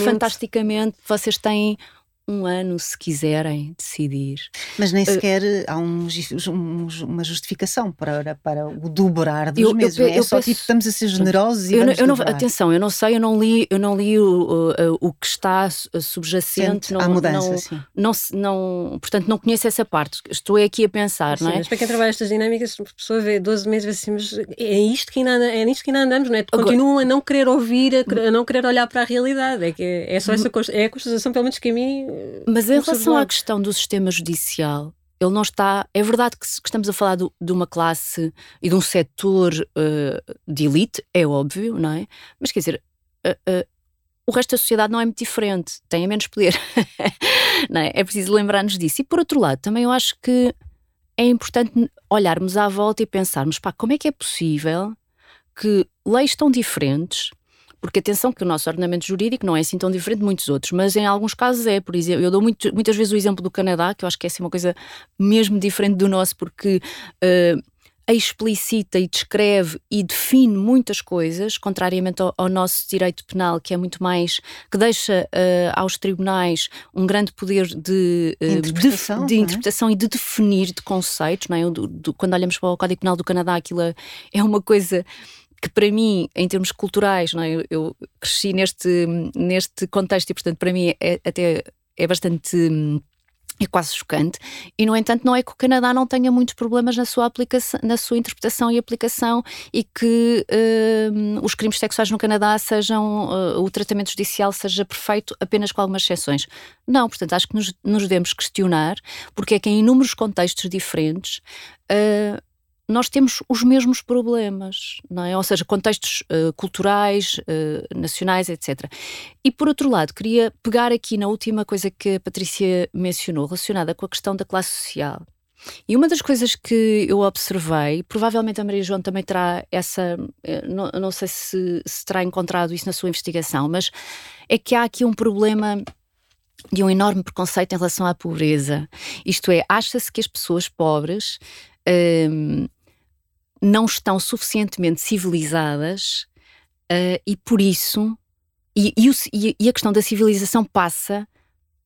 fantasticamente vocês têm um ano, se quiserem decidir. Mas nem eh, sequer uh, há um, um, uma justificação para, para o dobrar dos eu, meses. Eu, eu, é eu só penso, tipo, estamos a ser generosos e eu, não, Atenção, eu não sei, eu não li, eu não li o, o, o que está subjacente. Não, mudança, não, sim. Não, não, portanto, não conheço essa parte. Estou aqui a pensar, sim, não é? Mas para quem trabalha estas dinâmicas, a pessoa vê 12 meses assim, mas é isto que ainda, é nisto que ainda andamos, não é? Continuam a não querer ouvir, a, a, não querer olhar para a realidade. É, que é só essa é a constatação, pelo menos que a mim mas em relação à questão do sistema judicial, ele não está. É verdade que, estamos a falar do, de uma classe e de um setor uh, de elite, é óbvio, não é? Mas quer dizer, uh, uh, o resto da sociedade não é muito diferente, tem menos poder. não é? é preciso lembrar-nos disso. E por outro lado, também eu acho que é importante olharmos à volta e pensarmos, pá, como é que é possível que leis tão diferentes porque atenção que o nosso ordenamento jurídico não é assim tão diferente de muitos outros, mas em alguns casos é, por exemplo, eu dou muito, muitas vezes o exemplo do Canadá, que eu acho que é assim uma coisa mesmo diferente do nosso, porque uh, explicita e descreve e define muitas coisas, contrariamente ao, ao, nosso direito penal, que é muito mais que deixa uh, aos tribunais um grande poder de, uh, interpretação, de, de é? interpretação e de definir de conceitos. Não é? Do, do, quando olhamos para o Código Penal do Canadá, aquilo é, é uma coisa que para mim, em termos culturais, não é? eu, cresci neste, neste contexto e, portanto, para mim é, até é bastante é quase chocante. E, no entanto, não é que o Canadá não tenha muitos problemas na sua, aplicação, na sua interpretação e aplicação e que uh, os crimes sexuais no Canadá sejam, uh, o tratamento judicial seja perfeito apenas com algumas exceções. Não, portanto, acho que nos, nos devemos questionar porque é que em inúmeros contextos diferentes uh, nós temos os mesmos problemas, não é? Ou seja, contextos uh, culturais, uh, nacionais, etc. E por outro lado, queria pegar aqui na última coisa que a Patrícia mencionou, relacionada com a questão da classe social. E uma das coisas que eu observei, provavelmente a Maria João também terá essa, eh, não, não sei se, se terá encontrado isso na sua investigação, mas é que há aqui um problema de um enorme preconceito em relação à pobreza. Isto é, acha-se que as pessoas pobres hum, não estão suficientemente civilizadas uh, e por isso. E, e, e, a questão da civilização passa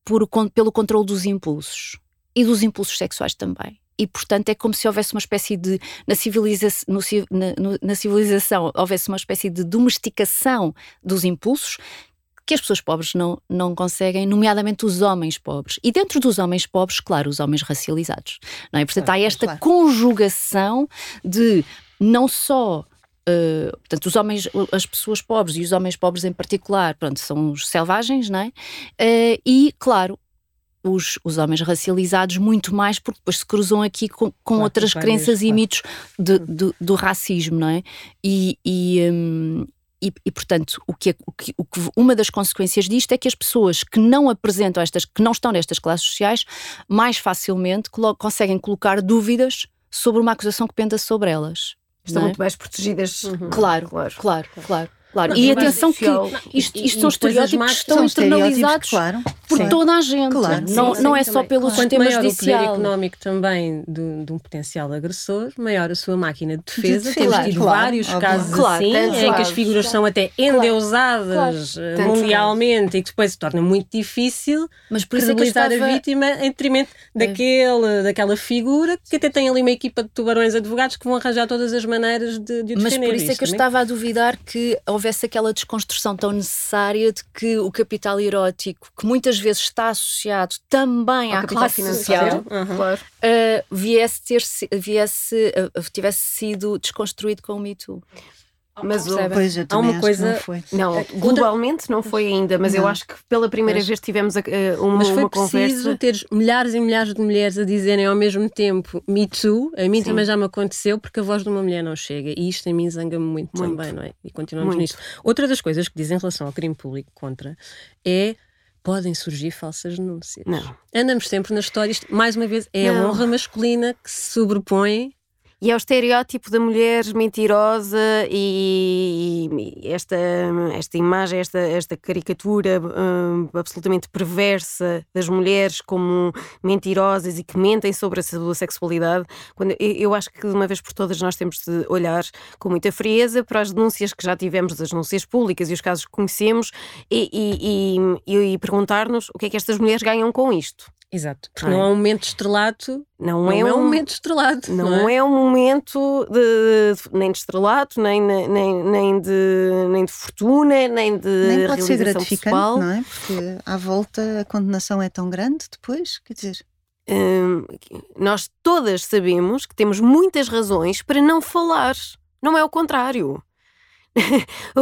por, pelo controle dos impulsos e dos impulsos sexuais também. E, portanto, é como se houvesse uma espécie de. Na, civiliza no, na, na civilização, houvesse uma espécie de domesticação dos impulsos que as pessoas pobres não, não conseguem, nomeadamente os homens pobres. E dentro dos homens pobres, claro, os homens racializados. Não é? Portanto, claro, há esta claro. conjugação de não só Uh, portanto, os homens, as pessoas pobres e os homens pobres em particular, pronto, são os selvagens, não é? Uh, e, claro, os, os homens racializados muito mais porque depois se cruzam aqui com, com claro, outras crenças e mitos de, de, do racismo, não é? E, e, um, e, e, portanto, o que, é, o, que, o que, uma das consequências disto é que as pessoas que não apresentam estas, que não estão nestas classes sociais, mais facilmente conseguem colocar dúvidas sobre uma acusação que penda sobre elas. Estão é? muito mais protegidas. Uhum. Claro, claro, claro, claro. Claro. E atenção que isto, isto são estereótipos que estão internalizados claro, por sim. toda a gente. Claro, não, sim, não é só pelo claro. sistema maior judicial. o poder económico também de, de, um potencial agressor, maior a sua máquina de defesa. De Temos tido vários casos assim, em que as figuras são até endeusadas eh, mundialmente e que depois se torna muito difícil Mas por isso é que estava... a vítima em detrimento é. daquele, daquela figura que até tem ali uma equipa de tubarões advogados que vão arranjar todas as maneiras de, de o defender. Mas por isso é que eu estava a duvidar que houvesse aquela desconstrução tão necessária de que o capital erótico, que muitas vezes está associado também Ao à classe social, uhum. uh, viesse, ter, viesse uh, tivesse sido desconstruído com o Me Mas pois, há uma coisa. Não, foi. não é, globalmente não foi ainda, mas não. eu acho que pela primeira mas, vez tivemos a, uma, mas foi uma preciso conversa. ter milhares e milhares de mulheres a dizerem ao mesmo tempo Me Too. A mim Sim. também já me aconteceu porque a voz de uma mulher não chega. E isto em mim zanga-me muito, muito, também, não é? E continuamos muito. nisso. Outra das coisas que dizem em relação ao crime público contra é podem surgir falsas denúncias. Não. Andamos sempre nas histórias, mais uma vez, é não. a honra masculina que se sobrepõe e é o estereótipo da mulher mentirosa e, e esta, esta imagem, esta, esta caricatura hum, absolutamente perversa das mulheres como mentirosas e que mentem sobre a sua sexualidade. Quando, eu acho que de uma vez por todas nós temos de olhar com muita frieza para as denúncias que já tivemos, as denúncias públicas e os casos que conhecemos e, e, e, e perguntar-nos o que é que estas mulheres ganham com isto. Exato, porque não, é? um momento estrelato. Não, não é, é, um, momento estrelato. Não, não é? é? um momento de, nem de estrelato, nem, nem, nem, de, nem de fortuna, nem de. Nem pode ser gratificante, pessoal. não é? Porque à volta a condenação é tão grande depois, quer dizer. Hum, nós todas sabemos que temos muitas razões para não falar. Não é o contrário.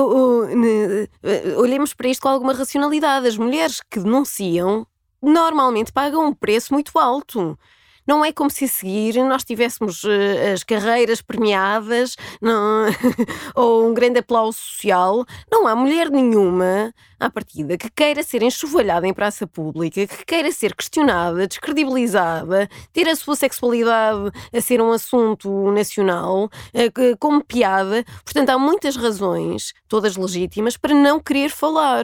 Olhemos para isto com alguma racionalidade. As mulheres que denunciam normalmente pagam um preço muito alto. Não é como se a seguir nós tivéssemos uh, as carreiras premiadas não, ou um grande aplauso social. Não há mulher nenhuma à partida que queira ser enxovalhada em praça pública, que queira ser questionada, descredibilizada, ter a sua sexualidade a ser um assunto nacional, uh, como piada. Portanto, há muitas razões, todas legítimas, para não querer falar.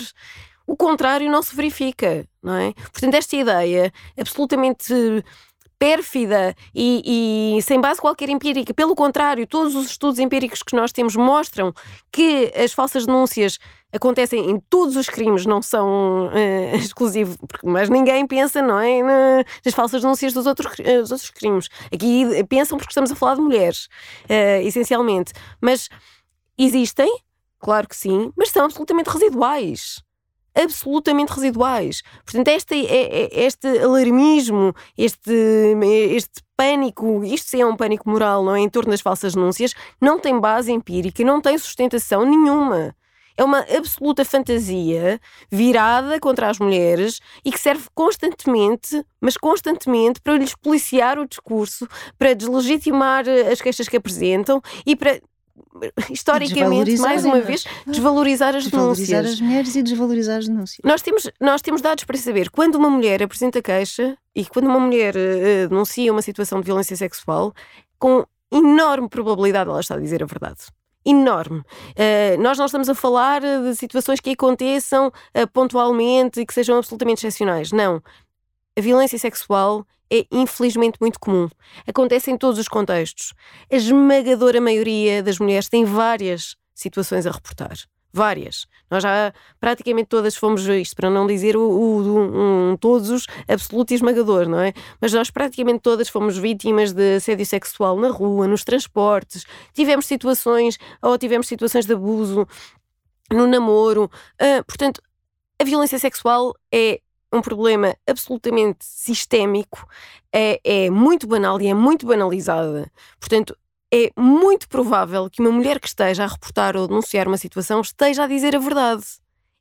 O contrário não se verifica, não é? Portanto, esta ideia absolutamente pérfida e, e, sem base qualquer empírica. Pelo contrário, todos os estudos empíricos que nós temos mostram que as falsas denúncias acontecem em todos os crimes, não são uh, exclusivos, mas ninguém pensa, não é, nas falsas denúncias dos outros, uh, dos outros crimes. Aqui pensam porque estamos a falar de mulheres, uh, essencialmente. Mas existem, claro que sim, mas são absolutamente residuais absolutamente residuais. Portanto, este, é, é, este alarmismo, este, este pânico, isto sim é um pânico moral, não é? Em torno das falsas denúncias, não tem base empírica, não tem sustentação nenhuma. é uma absoluta fantasia virada contra as mulheres e que serve constantemente, mas constantemente, para lhes policiar o discurso, para deslegitimar as queixas que apresentam e para historicamente, mais uma vez, desvalorizar as desvalorizar denúncias. as mulheres e desvalorizar as denúncias. Nós temos, nós temos dados para saber quando uma mulher apresenta queixa e quando uma mulher uh, denuncia uma situação de violência sexual, com enorme probabilidade ela está a dizer a verdade. Enorme. Uh, nós não estamos a falar de situações que aconteçam uh, pontualmente e que sejam absolutamente excepcionais. Não. A violência sexual é infelizmente muito comum. Acontece em todos os contextos. A esmagadora maioria das mulheres tem várias situações a reportar. Várias. Nós já praticamente todas fomos, isto para não dizer o, o um, todos os absoluto esmagador, não é? Mas nós praticamente todas fomos vítimas de assédio sexual na rua, nos transportes, tivemos situações ou tivemos situações de abuso no namoro. Uh, portanto, a violência sexual é um problema absolutamente sistémico, é, é muito banal e é muito banalizada. Portanto, é muito provável que uma mulher que esteja a reportar ou denunciar uma situação esteja a dizer a verdade.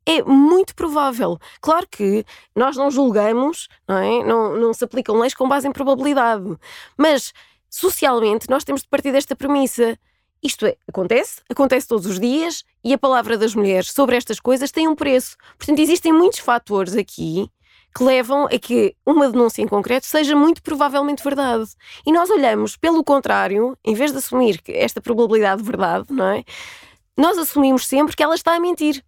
É muito provável. Claro que nós não julgamos, não, é? não, não se aplicam leis com base em probabilidade. Mas, socialmente, nós temos de partir desta premissa. Isto é, acontece, acontece todos os dias e a palavra das mulheres sobre estas coisas tem um preço. Portanto, existem muitos fatores aqui que levam a que uma denúncia em concreto seja muito provavelmente verdade. E nós olhamos, pelo contrário, em vez de assumir esta probabilidade de verdade, não é? Nós assumimos sempre que ela está a mentir.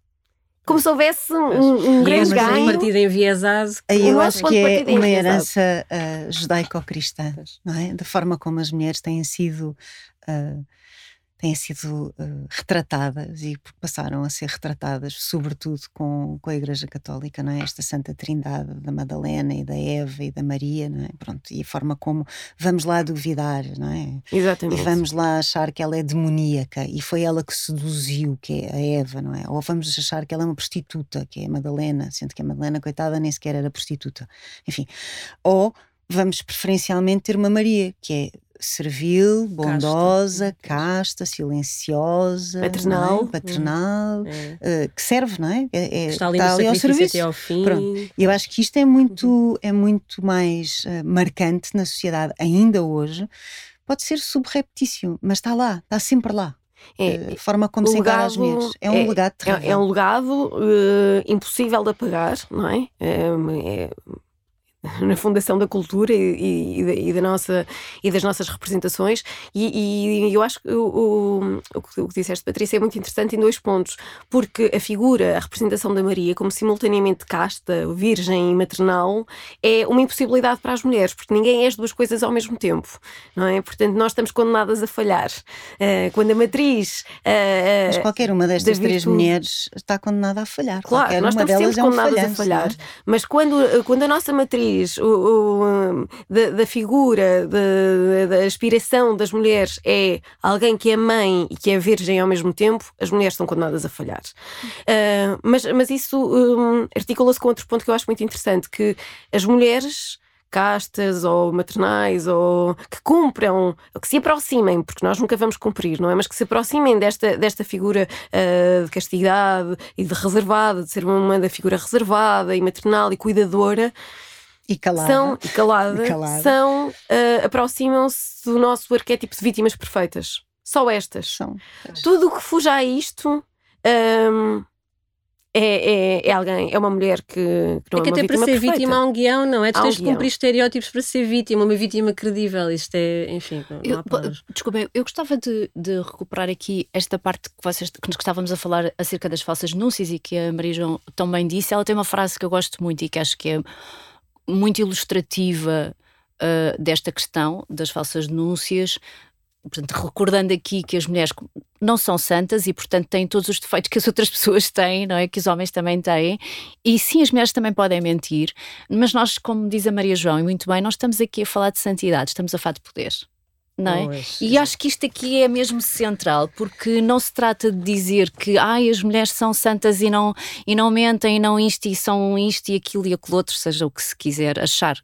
Como se houvesse um, um grande ganho. partido enviesado. Aí eu acho que é uma herança uh, judaico-cristã, não é? Da forma como as mulheres têm sido uh, têm sido uh, retratadas e passaram a ser retratadas, sobretudo com, com a Igreja Católica, não é? Esta Santa Trindade da Madalena e da Eva e da Maria, não é? Pronto, e a forma como vamos lá duvidar, não é? Exatamente. E vamos lá achar que ela é demoníaca e foi ela que seduziu, que é a Eva, não é? Ou vamos achar que ela é uma prostituta, que é a Madalena, sendo que a Madalena, coitada, nem sequer era prostituta. Enfim. Ou vamos preferencialmente ter uma Maria, que é servil, bondosa, casta, casta silenciosa, paternal, é? paternal é. Uh, que serve, não é? é, é está ali, está ali ao serviço. Até ao fim. Pronto. E eu acho que isto é muito, uhum. é muito mais uh, marcante na sociedade, ainda hoje. Pode ser subreptício, mas está lá, está sempre lá. É, a forma como se encara as mulheres. É um é, legado é, terrível. É, um legado uh, impossível de apagar, não é? é na Fundação da Cultura e, e, e, da nossa, e das nossas representações. E, e eu acho que o, o, o, que disseste, Patrícia, é muito interessante em dois pontos, porque a figura, a representação da Maria, como simultaneamente casta, virgem e maternal, é uma impossibilidade para as mulheres, porque ninguém é as duas coisas ao mesmo tempo, não é? Portanto, nós estamos condenadas a falhar. Uh, quando a matriz. Uh, Mas qualquer uma destas três mulheres está condenada a falhar. Claro, qualquer nós estamos sempre é condenadas a falhar. É? Mas quando, quando a nossa matriz o, o, da, da, figura, da, da, aspiração das mulheres é alguém que é mãe e que é virgem ao mesmo tempo, as mulheres são condenadas a falhar. Uh, mas, mas isso um, articula-se com outro ponto que eu acho muito interessante, que as mulheres castas ou maternais ou que cumpram, que se aproximem, porque nós nunca vamos cumprir, não é? Mas que se aproximem desta, desta figura uh, de castidade e de reservada, de ser uma da figura reservada e maternal e cuidadora e calada. São, e calada, calada. São, uh, aproximam-se do nosso arquétipo de vítimas perfeitas. Só estas. São. Tudo o que fuja a isto um, é, é, é, alguém, é uma mulher que, que não é, que é até para ser perfeita. vítima há um guião, não é? Tu há tens um de cumprir estereótipos para ser vítima, uma vítima credível. Isto é, enfim, não, eu, Desculpem, eu gostava de, de, recuperar aqui esta parte que, vocês, que nos estávamos a falar acerca das falsas denúncias e que a Maria João também disse. Ela tem uma frase que eu gosto muito e que acho que é muito ilustrativa uh, desta questão das falsas denúncias. Portanto, recordando aqui que as mulheres não são santas e, portanto, têm todos os defeitos que as outras pessoas têm, não é? Que os homens também têm. E sim, as mulheres também podem mentir, mas nós, como diz a Maria João, e muito bem, nós estamos aqui a falar de santidade, estamos a falar de poder. Não é? Pois, e acho que isto aqui é mesmo central, porque não se trata de dizer que ai, as mulheres são santas e não, e não mentem, e não isto, e são isto e aquilo e aquilo outro, seja o que se quiser achar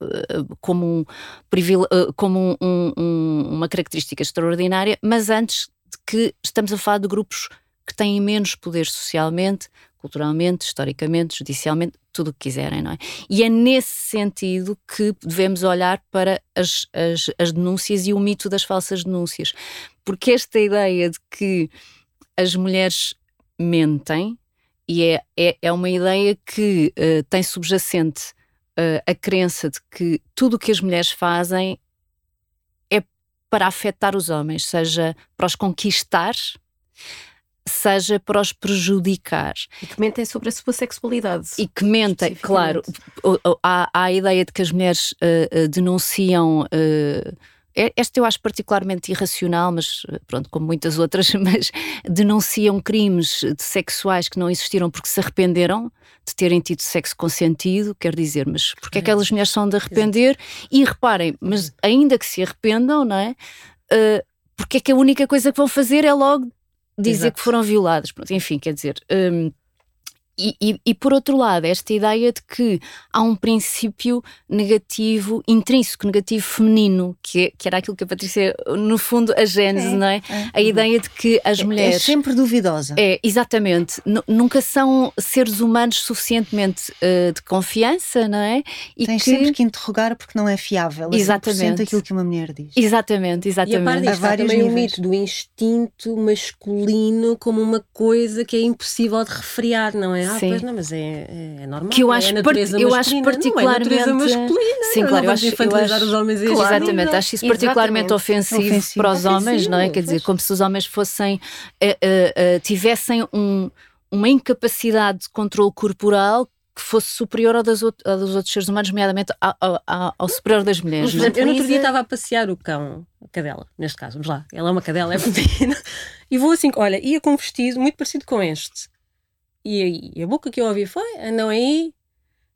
eh, como, um, eh, como um, um, uma característica extraordinária, mas antes de que estamos a falar de grupos que têm menos poder socialmente, culturalmente, historicamente, judicialmente, tudo o que quiserem, não é? E é nesse sentido que devemos olhar para as, as, as denúncias e o mito das falsas denúncias. Porque esta ideia de que as mulheres mentem, e é, é, é uma ideia que uh, tem subjacente uh, a crença de que tudo o que as mulheres fazem é para afetar os homens, seja para os conquistar, seja para os prejudicar. E que mentem sobre a sua sexualidade. E que mentem, claro. Há, há, a ideia de que as mulheres uh, denunciam. Uh, esta eu acho particularmente irracional, mas pronto, como muitas outras, mas denunciam crimes sexuais que não existiram porque se arrependeram de terem tido sexo consentido, quer dizer, mas porque é que aquelas mulheres são de arrepender? E reparem, mas ainda que se arrependam, não é? Uh, porque é que a única coisa que vão fazer é logo dizer Exato. que foram violadas. Pronto, enfim, quer dizer. Um, e, e, e, por outro lado, esta ideia de que há um princípio negativo, intrínseco negativo feminino, que, que era aquilo que a Patrícia, no fundo, a gênese, é, não é? é? A ideia de que as é, é mulheres. É sempre duvidosa. É, exatamente. nunca são seres humanos suficientemente uh, de confiança, não é? E Tens que... sempre que interrogar porque não é fiável. É exatamente. aquilo que uma mulher diz. Exatamente, exatamente. E a par disto, há também o mito do instinto masculino como uma coisa que é impossível de refriar, não é? Ah, Sim. pois não, mas é, é, é normal. Que eu acho, é eu acho particularmente. Não é masculina. Sim, claro, eu acho, infantilizar eu acho, os homens claro, Exatamente, acho isso particularmente ofensivo, ofensivo, para os homens, não é? Quer dizer, como se os homens fossem. Uh, uh, uh, tivessem um, uma incapacidade de controle corporal que fosse superior ao, das ao dos outros seres humanos, nomeadamente ao, ao, ao superior das mulheres. Mas, eu no outro dia estava a passear o cão, a cadela, neste caso, vamos lá, ela é uma cadela, é pequena, e vou assim, olha, ia com um vestido muito parecido com este. E, e a boca que eu ouvi foi: andam aí,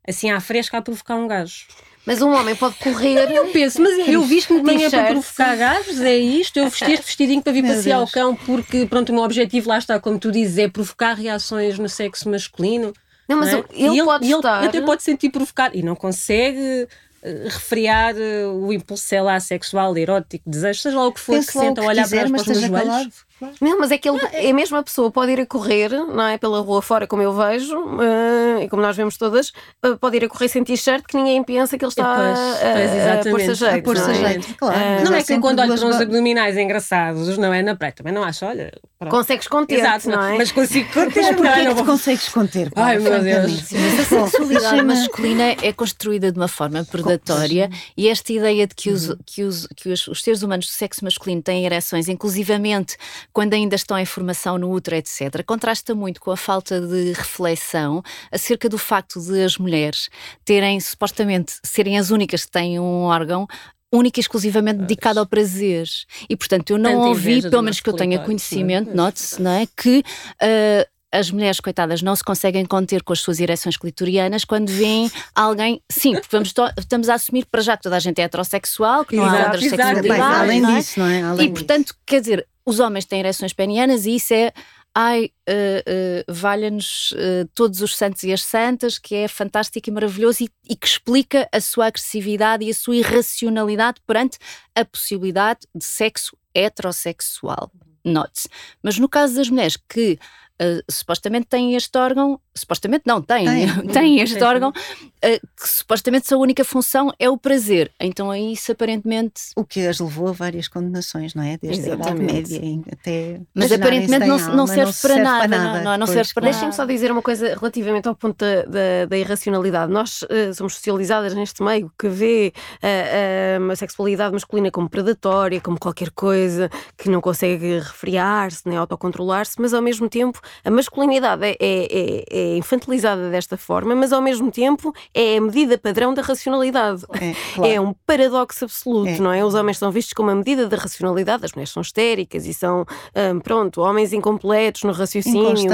assim à fresca, a provocar um gajo. Mas um homem pode correr. Eu penso, mas eu visto-me bem é para provocar gajos, é isto. Eu vesti este vestidinho para vir Meu passear Deus. o cão, porque, pronto, o meu objetivo lá está, como tu dizes, é provocar reações no sexo masculino. Não, mas não é? ele, ele pode estar. Ele até pode sentir provocado e não consegue uh, refriar uh, o impulso, sei lá, sexual, erótico, desejo, seja lá o que for, que senta a olhar quiser, para, os meus joelhos. Não, mas é que ele, é... a mesma pessoa pode ir a correr, não é? Pela rua fora, como eu vejo, uh, e como nós vemos todas, uh, pode ir a correr sem t-shirt que ninguém pensa que ele está pois, a pôr-se a jeito. A pôr não, é? jeito, claro. Uh, não é que quando olho para uns abdominais engraçados, não é? Na praia também não acho, olha. Pronto. Consegues conter, Exato, não é? Mas consigo conter. Mas porquê é que consegues conter? Ai, meu Deus. Mas a sexualidade masculina é construída de uma forma predatória e esta ideia de que, os, uhum. que, os, que os, os seres humanos do sexo masculino têm ereções, inclusivamente quando ainda estão em formação no útero, etc., contrasta muito com a falta de reflexão acerca do facto de as mulheres terem, supostamente, serem as únicas que têm um órgão única e exclusivamente dedicado ao prazer. E, portanto, eu não Tanto ouvi, pelo menos que eu tenha conhecimento, note-se, não é? Que uh, as mulheres, coitadas, não se conseguem conter com as suas ereções clitorianas quando veem alguém. Sim, porque vamos estamos a assumir para já que toda a gente é heterossexual, que não exato, há outra sexualidade. além não é? disso, não é? Além e, portanto, quer dizer, os homens têm ereções penianas e isso é ai, uh, uh, valha-nos uh, todos os santos e as santas, que é fantástico e maravilhoso e, e, que explica a sua agressividade e a sua irracionalidade perante a possibilidade de sexo heterossexual. Note-se. Mas no caso das mulheres que uh, supostamente têm este órgão, supostamente não, têm, tem, têm este órgão, uh, que supostamente sua única função é o prazer. Então é isso aparentemente. O que as levou a várias condenações, não é? Desde Exatamente. a Idade Média até. Mas aparentemente não, não, serve, não serve para nada. nada. Não, não, serve para nada. Deixem-me só dizer uma coisa relativamente ao ponto da, da, da irracionalidade. Nós uh, somos socializadas neste meio que vê a sexualidade masculina como predatória, como qualquer coisa que não consegue refriar-se, nem autocontrolar-se, mas ao mesmo tempo a masculinidade é, é, é, infantilizada desta forma, mas ao mesmo tempo é a medida padrão da racionalidade. É, claro. é um paradoxo absoluto, é. não é? Os homens são vistos como a medida da racionalidade, as mulheres são histéricas e são, um, pronto, homens incompletos no raciocínio,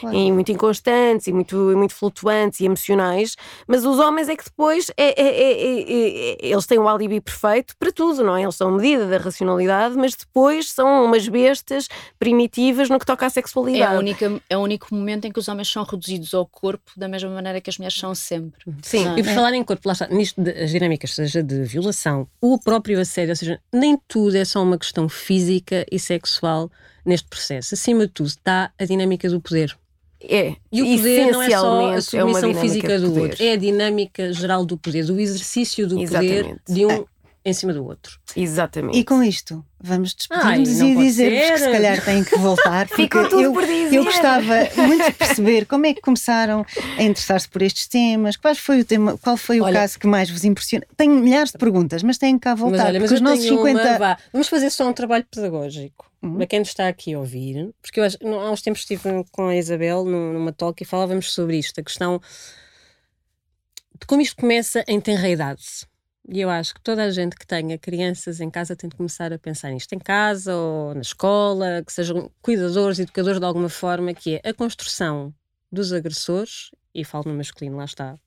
claro. e muito inconstantes e muito, muito flutuantes e emocionais, mas os homens é que depois é, eles têm o alibi perfeito para tudo, não é? Eles são medida da racionalidade, mas depois são umas bestas primitivas no que toca à sexualidade. É a única única, é o único momento em que os homens são reduzidos ao corpo da mesma maneira que as mulheres são sempre. Sim, é? e por falar em corpo, lá está, nisto das dinâmicas, seja de violação, o próprio assédio, ou seja, nem tudo é só uma questão física e sexual neste processo. Acima de tudo está a dinâmica do poder. É. E o poder não é só a é submissão dinâmica física do poder. outro, é a dinâmica geral do poder, do exercício do poder Exatamente. de um em cima do outro. Exatamente. E com isto, vamos despedir-nos e dizer-vos que se calhar têm que voltar. porque Ficou tudo eu, por dizer. eu gostava muito de perceber como é que começaram a interessar-se por estes temas, qual foi o, tema, qual foi o Olha- caso que mais vos impressiona. Tenho milhares de perguntas, mas têm que cá voltar. mas olha, mas os nossos tenho 50. uma, vá, vamos fazer só um trabalho pedagógico Uhum. para quem nos está aqui a ouvir, porque eu acho, não, há uns tempos estive com a Isabel num- numa talk e falávamos sobre isto, a questão de como isto começa em tenra idade. E eu acho que toda a gente que tenha crianças em casa tem de começar a pensar nisto em casa ou na escola, que sejam cuidadores, educadores de alguma forma, que é a construção dos agressores, e falo no masculino, lá está,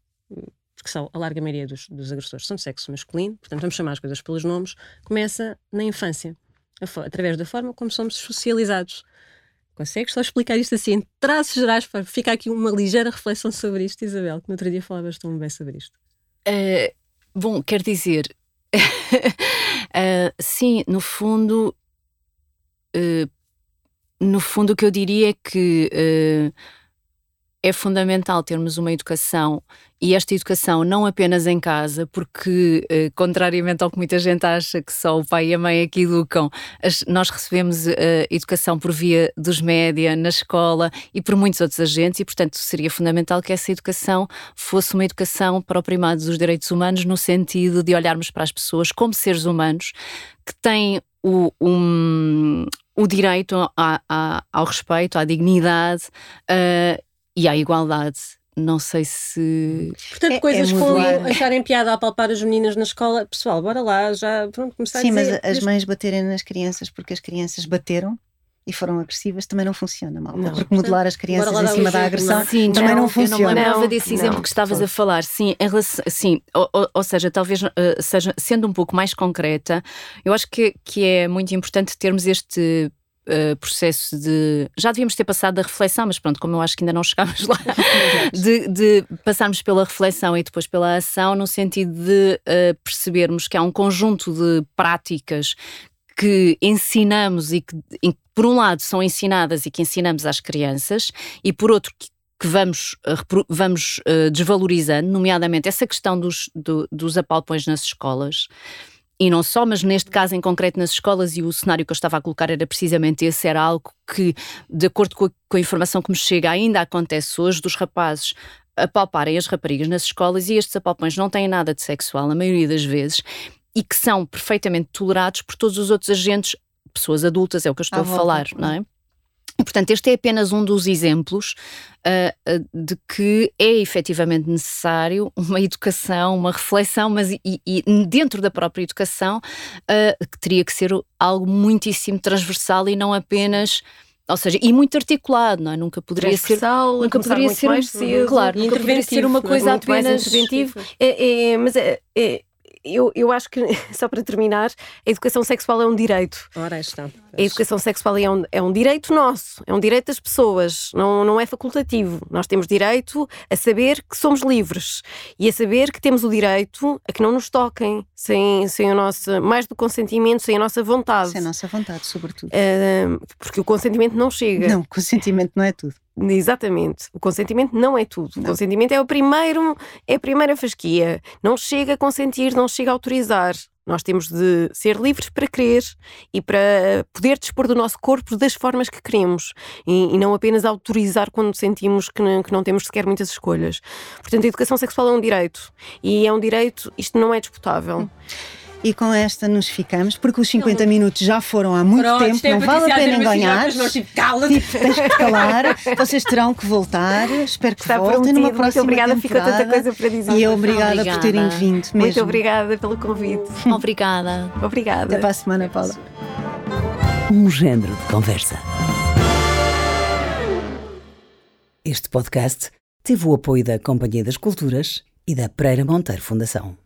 porque são a larga maioria dos, dos agressores são de sexo masculino, portanto vamos chamar as coisas pelos nomes, começa na infância, através da forma como somos socializados. Consegues só explicar isto assim, em traços gerais, para ficar aqui uma ligeira reflexão sobre isto, Isabel, que no outro dia falavas tão bem sobre isto. Eh, bom, quer dizer, eh, sim, no fundo, eh, no fundo o que eu diria é que eh, é fundamental termos uma educação e esta educação não apenas em casa, porque eh, contrariamente ao que muita gente acha que só o pai e a mãe é que educam, as- nós recebemos eh, educação por via dos média, na escola e por muitos outros agentes e portanto seria fundamental que essa educação fosse uma educação para o primado dos direitos humanos no sentido de olharmos para as pessoas como seres humanos que têm o, um- o direito a- a- ao respeito, à dignidade eh, e à igualdade. Não sei se. Portanto, É- coisas é como acharem piada a palpar as meninas na escola, pessoal, bora lá, já pronto, começar Sim, a mas dizer. as mães baterem nas crianças porque as crianças bateram e foram agressivas também não funciona mal. Não. Porque modelar as crianças lá em cima da agressão não é? Sim, também não, Eu não funciona. lembrava Não, desse não, exemplo que estavas a falar. Sim, em relação, sim ou, ou- seja, talvez eh, seja, sendo um pouco mais concreta, eu acho que, que é muito importante termos este eh, processo de. Já devíamos ter passado da reflexão, mas pronto, como eu acho que ainda não chegámos lá, de, de passarmos pela reflexão e depois pela ação, no sentido de eh, percebermos que há um conjunto de práticas que ensinamos e que, em- por um lado, são ensinadas e que ensinamos às crianças, e por outro, que, que vamos, eh, vamos eh, desvalorizando, nomeadamente essa questão dos, do- dos apalpões nas escolas. E não só, mas neste caso em concreto nas escolas, e o cenário que eu estava a colocar era precisamente esse: era algo que, de acordo com a, com a informação que me chega, ainda acontece hoje, dos rapazes apalparem as raparigas nas escolas, e estes apalpões não têm nada de sexual, na maioria das vezes, e que são perfeitamente tolerados por todos os outros agentes, pessoas adultas, é o que eu estou À a volta, falar, não é? Portanto, este é apenas um dos exemplos ah, de que é efetivamente necessário uma educação, uma reflexão, mas e, e dentro da própria educação ah, que teria que ser algo muitíssimo transversal e não apenas, ou seja, e muito articulado, não é? Nunca poderia ser. Nunca poderia ser mais cedo. claro, nunca poderia ser uma é? coisa apenas. É, é, mas é, é, eu, eu acho que, só para terminar, a educação sexual é um direito. Ora, está. A educação sexual é um, é um direito nosso, é um direito das pessoas, não, não é facultativo. Nós temos direito a saber que somos livres e a saber que temos o direito a que não nos toquem sem, sem o nosso, mais do consentimento, sem a nossa vontade. Sem a nossa vontade, sobretudo. Ah, porque o consentimento não chega. Não, consentimento não é tudo. Exatamente. O consentimento não é tudo. O Não. consentimento é o primeiro, é a primeira fasquia. Não chega a consentir, não chega a autorizar. Nós temos de ser livres para querer e para poder dispor do nosso corpo das formas que queremos e, e não apenas autorizar quando sentimos que não, que não temos sequer muitas escolhas. Portanto, a educação sexual é um direito e é um direito, isto não é disputável. E com esta nos ficamos, porque os 50 minutos já foram há muito Pronto, tempo, não vale a pena enganar. tipo. Tipo, tens que calar, vocês terão que voltar. Espero que Está voltem prometido. numa Muito próxima obrigada, ficou tanta coisa para dizer. E obrigada, por terem Obrigada. vindo mesmo. Muito obrigada pelo convite. Obrigada. Obrigada. Até para a semana, Paula. Um género de conversa. Este podcast teve o apoio da Companhia das Culturas e da Pereira Monteiro Fundação.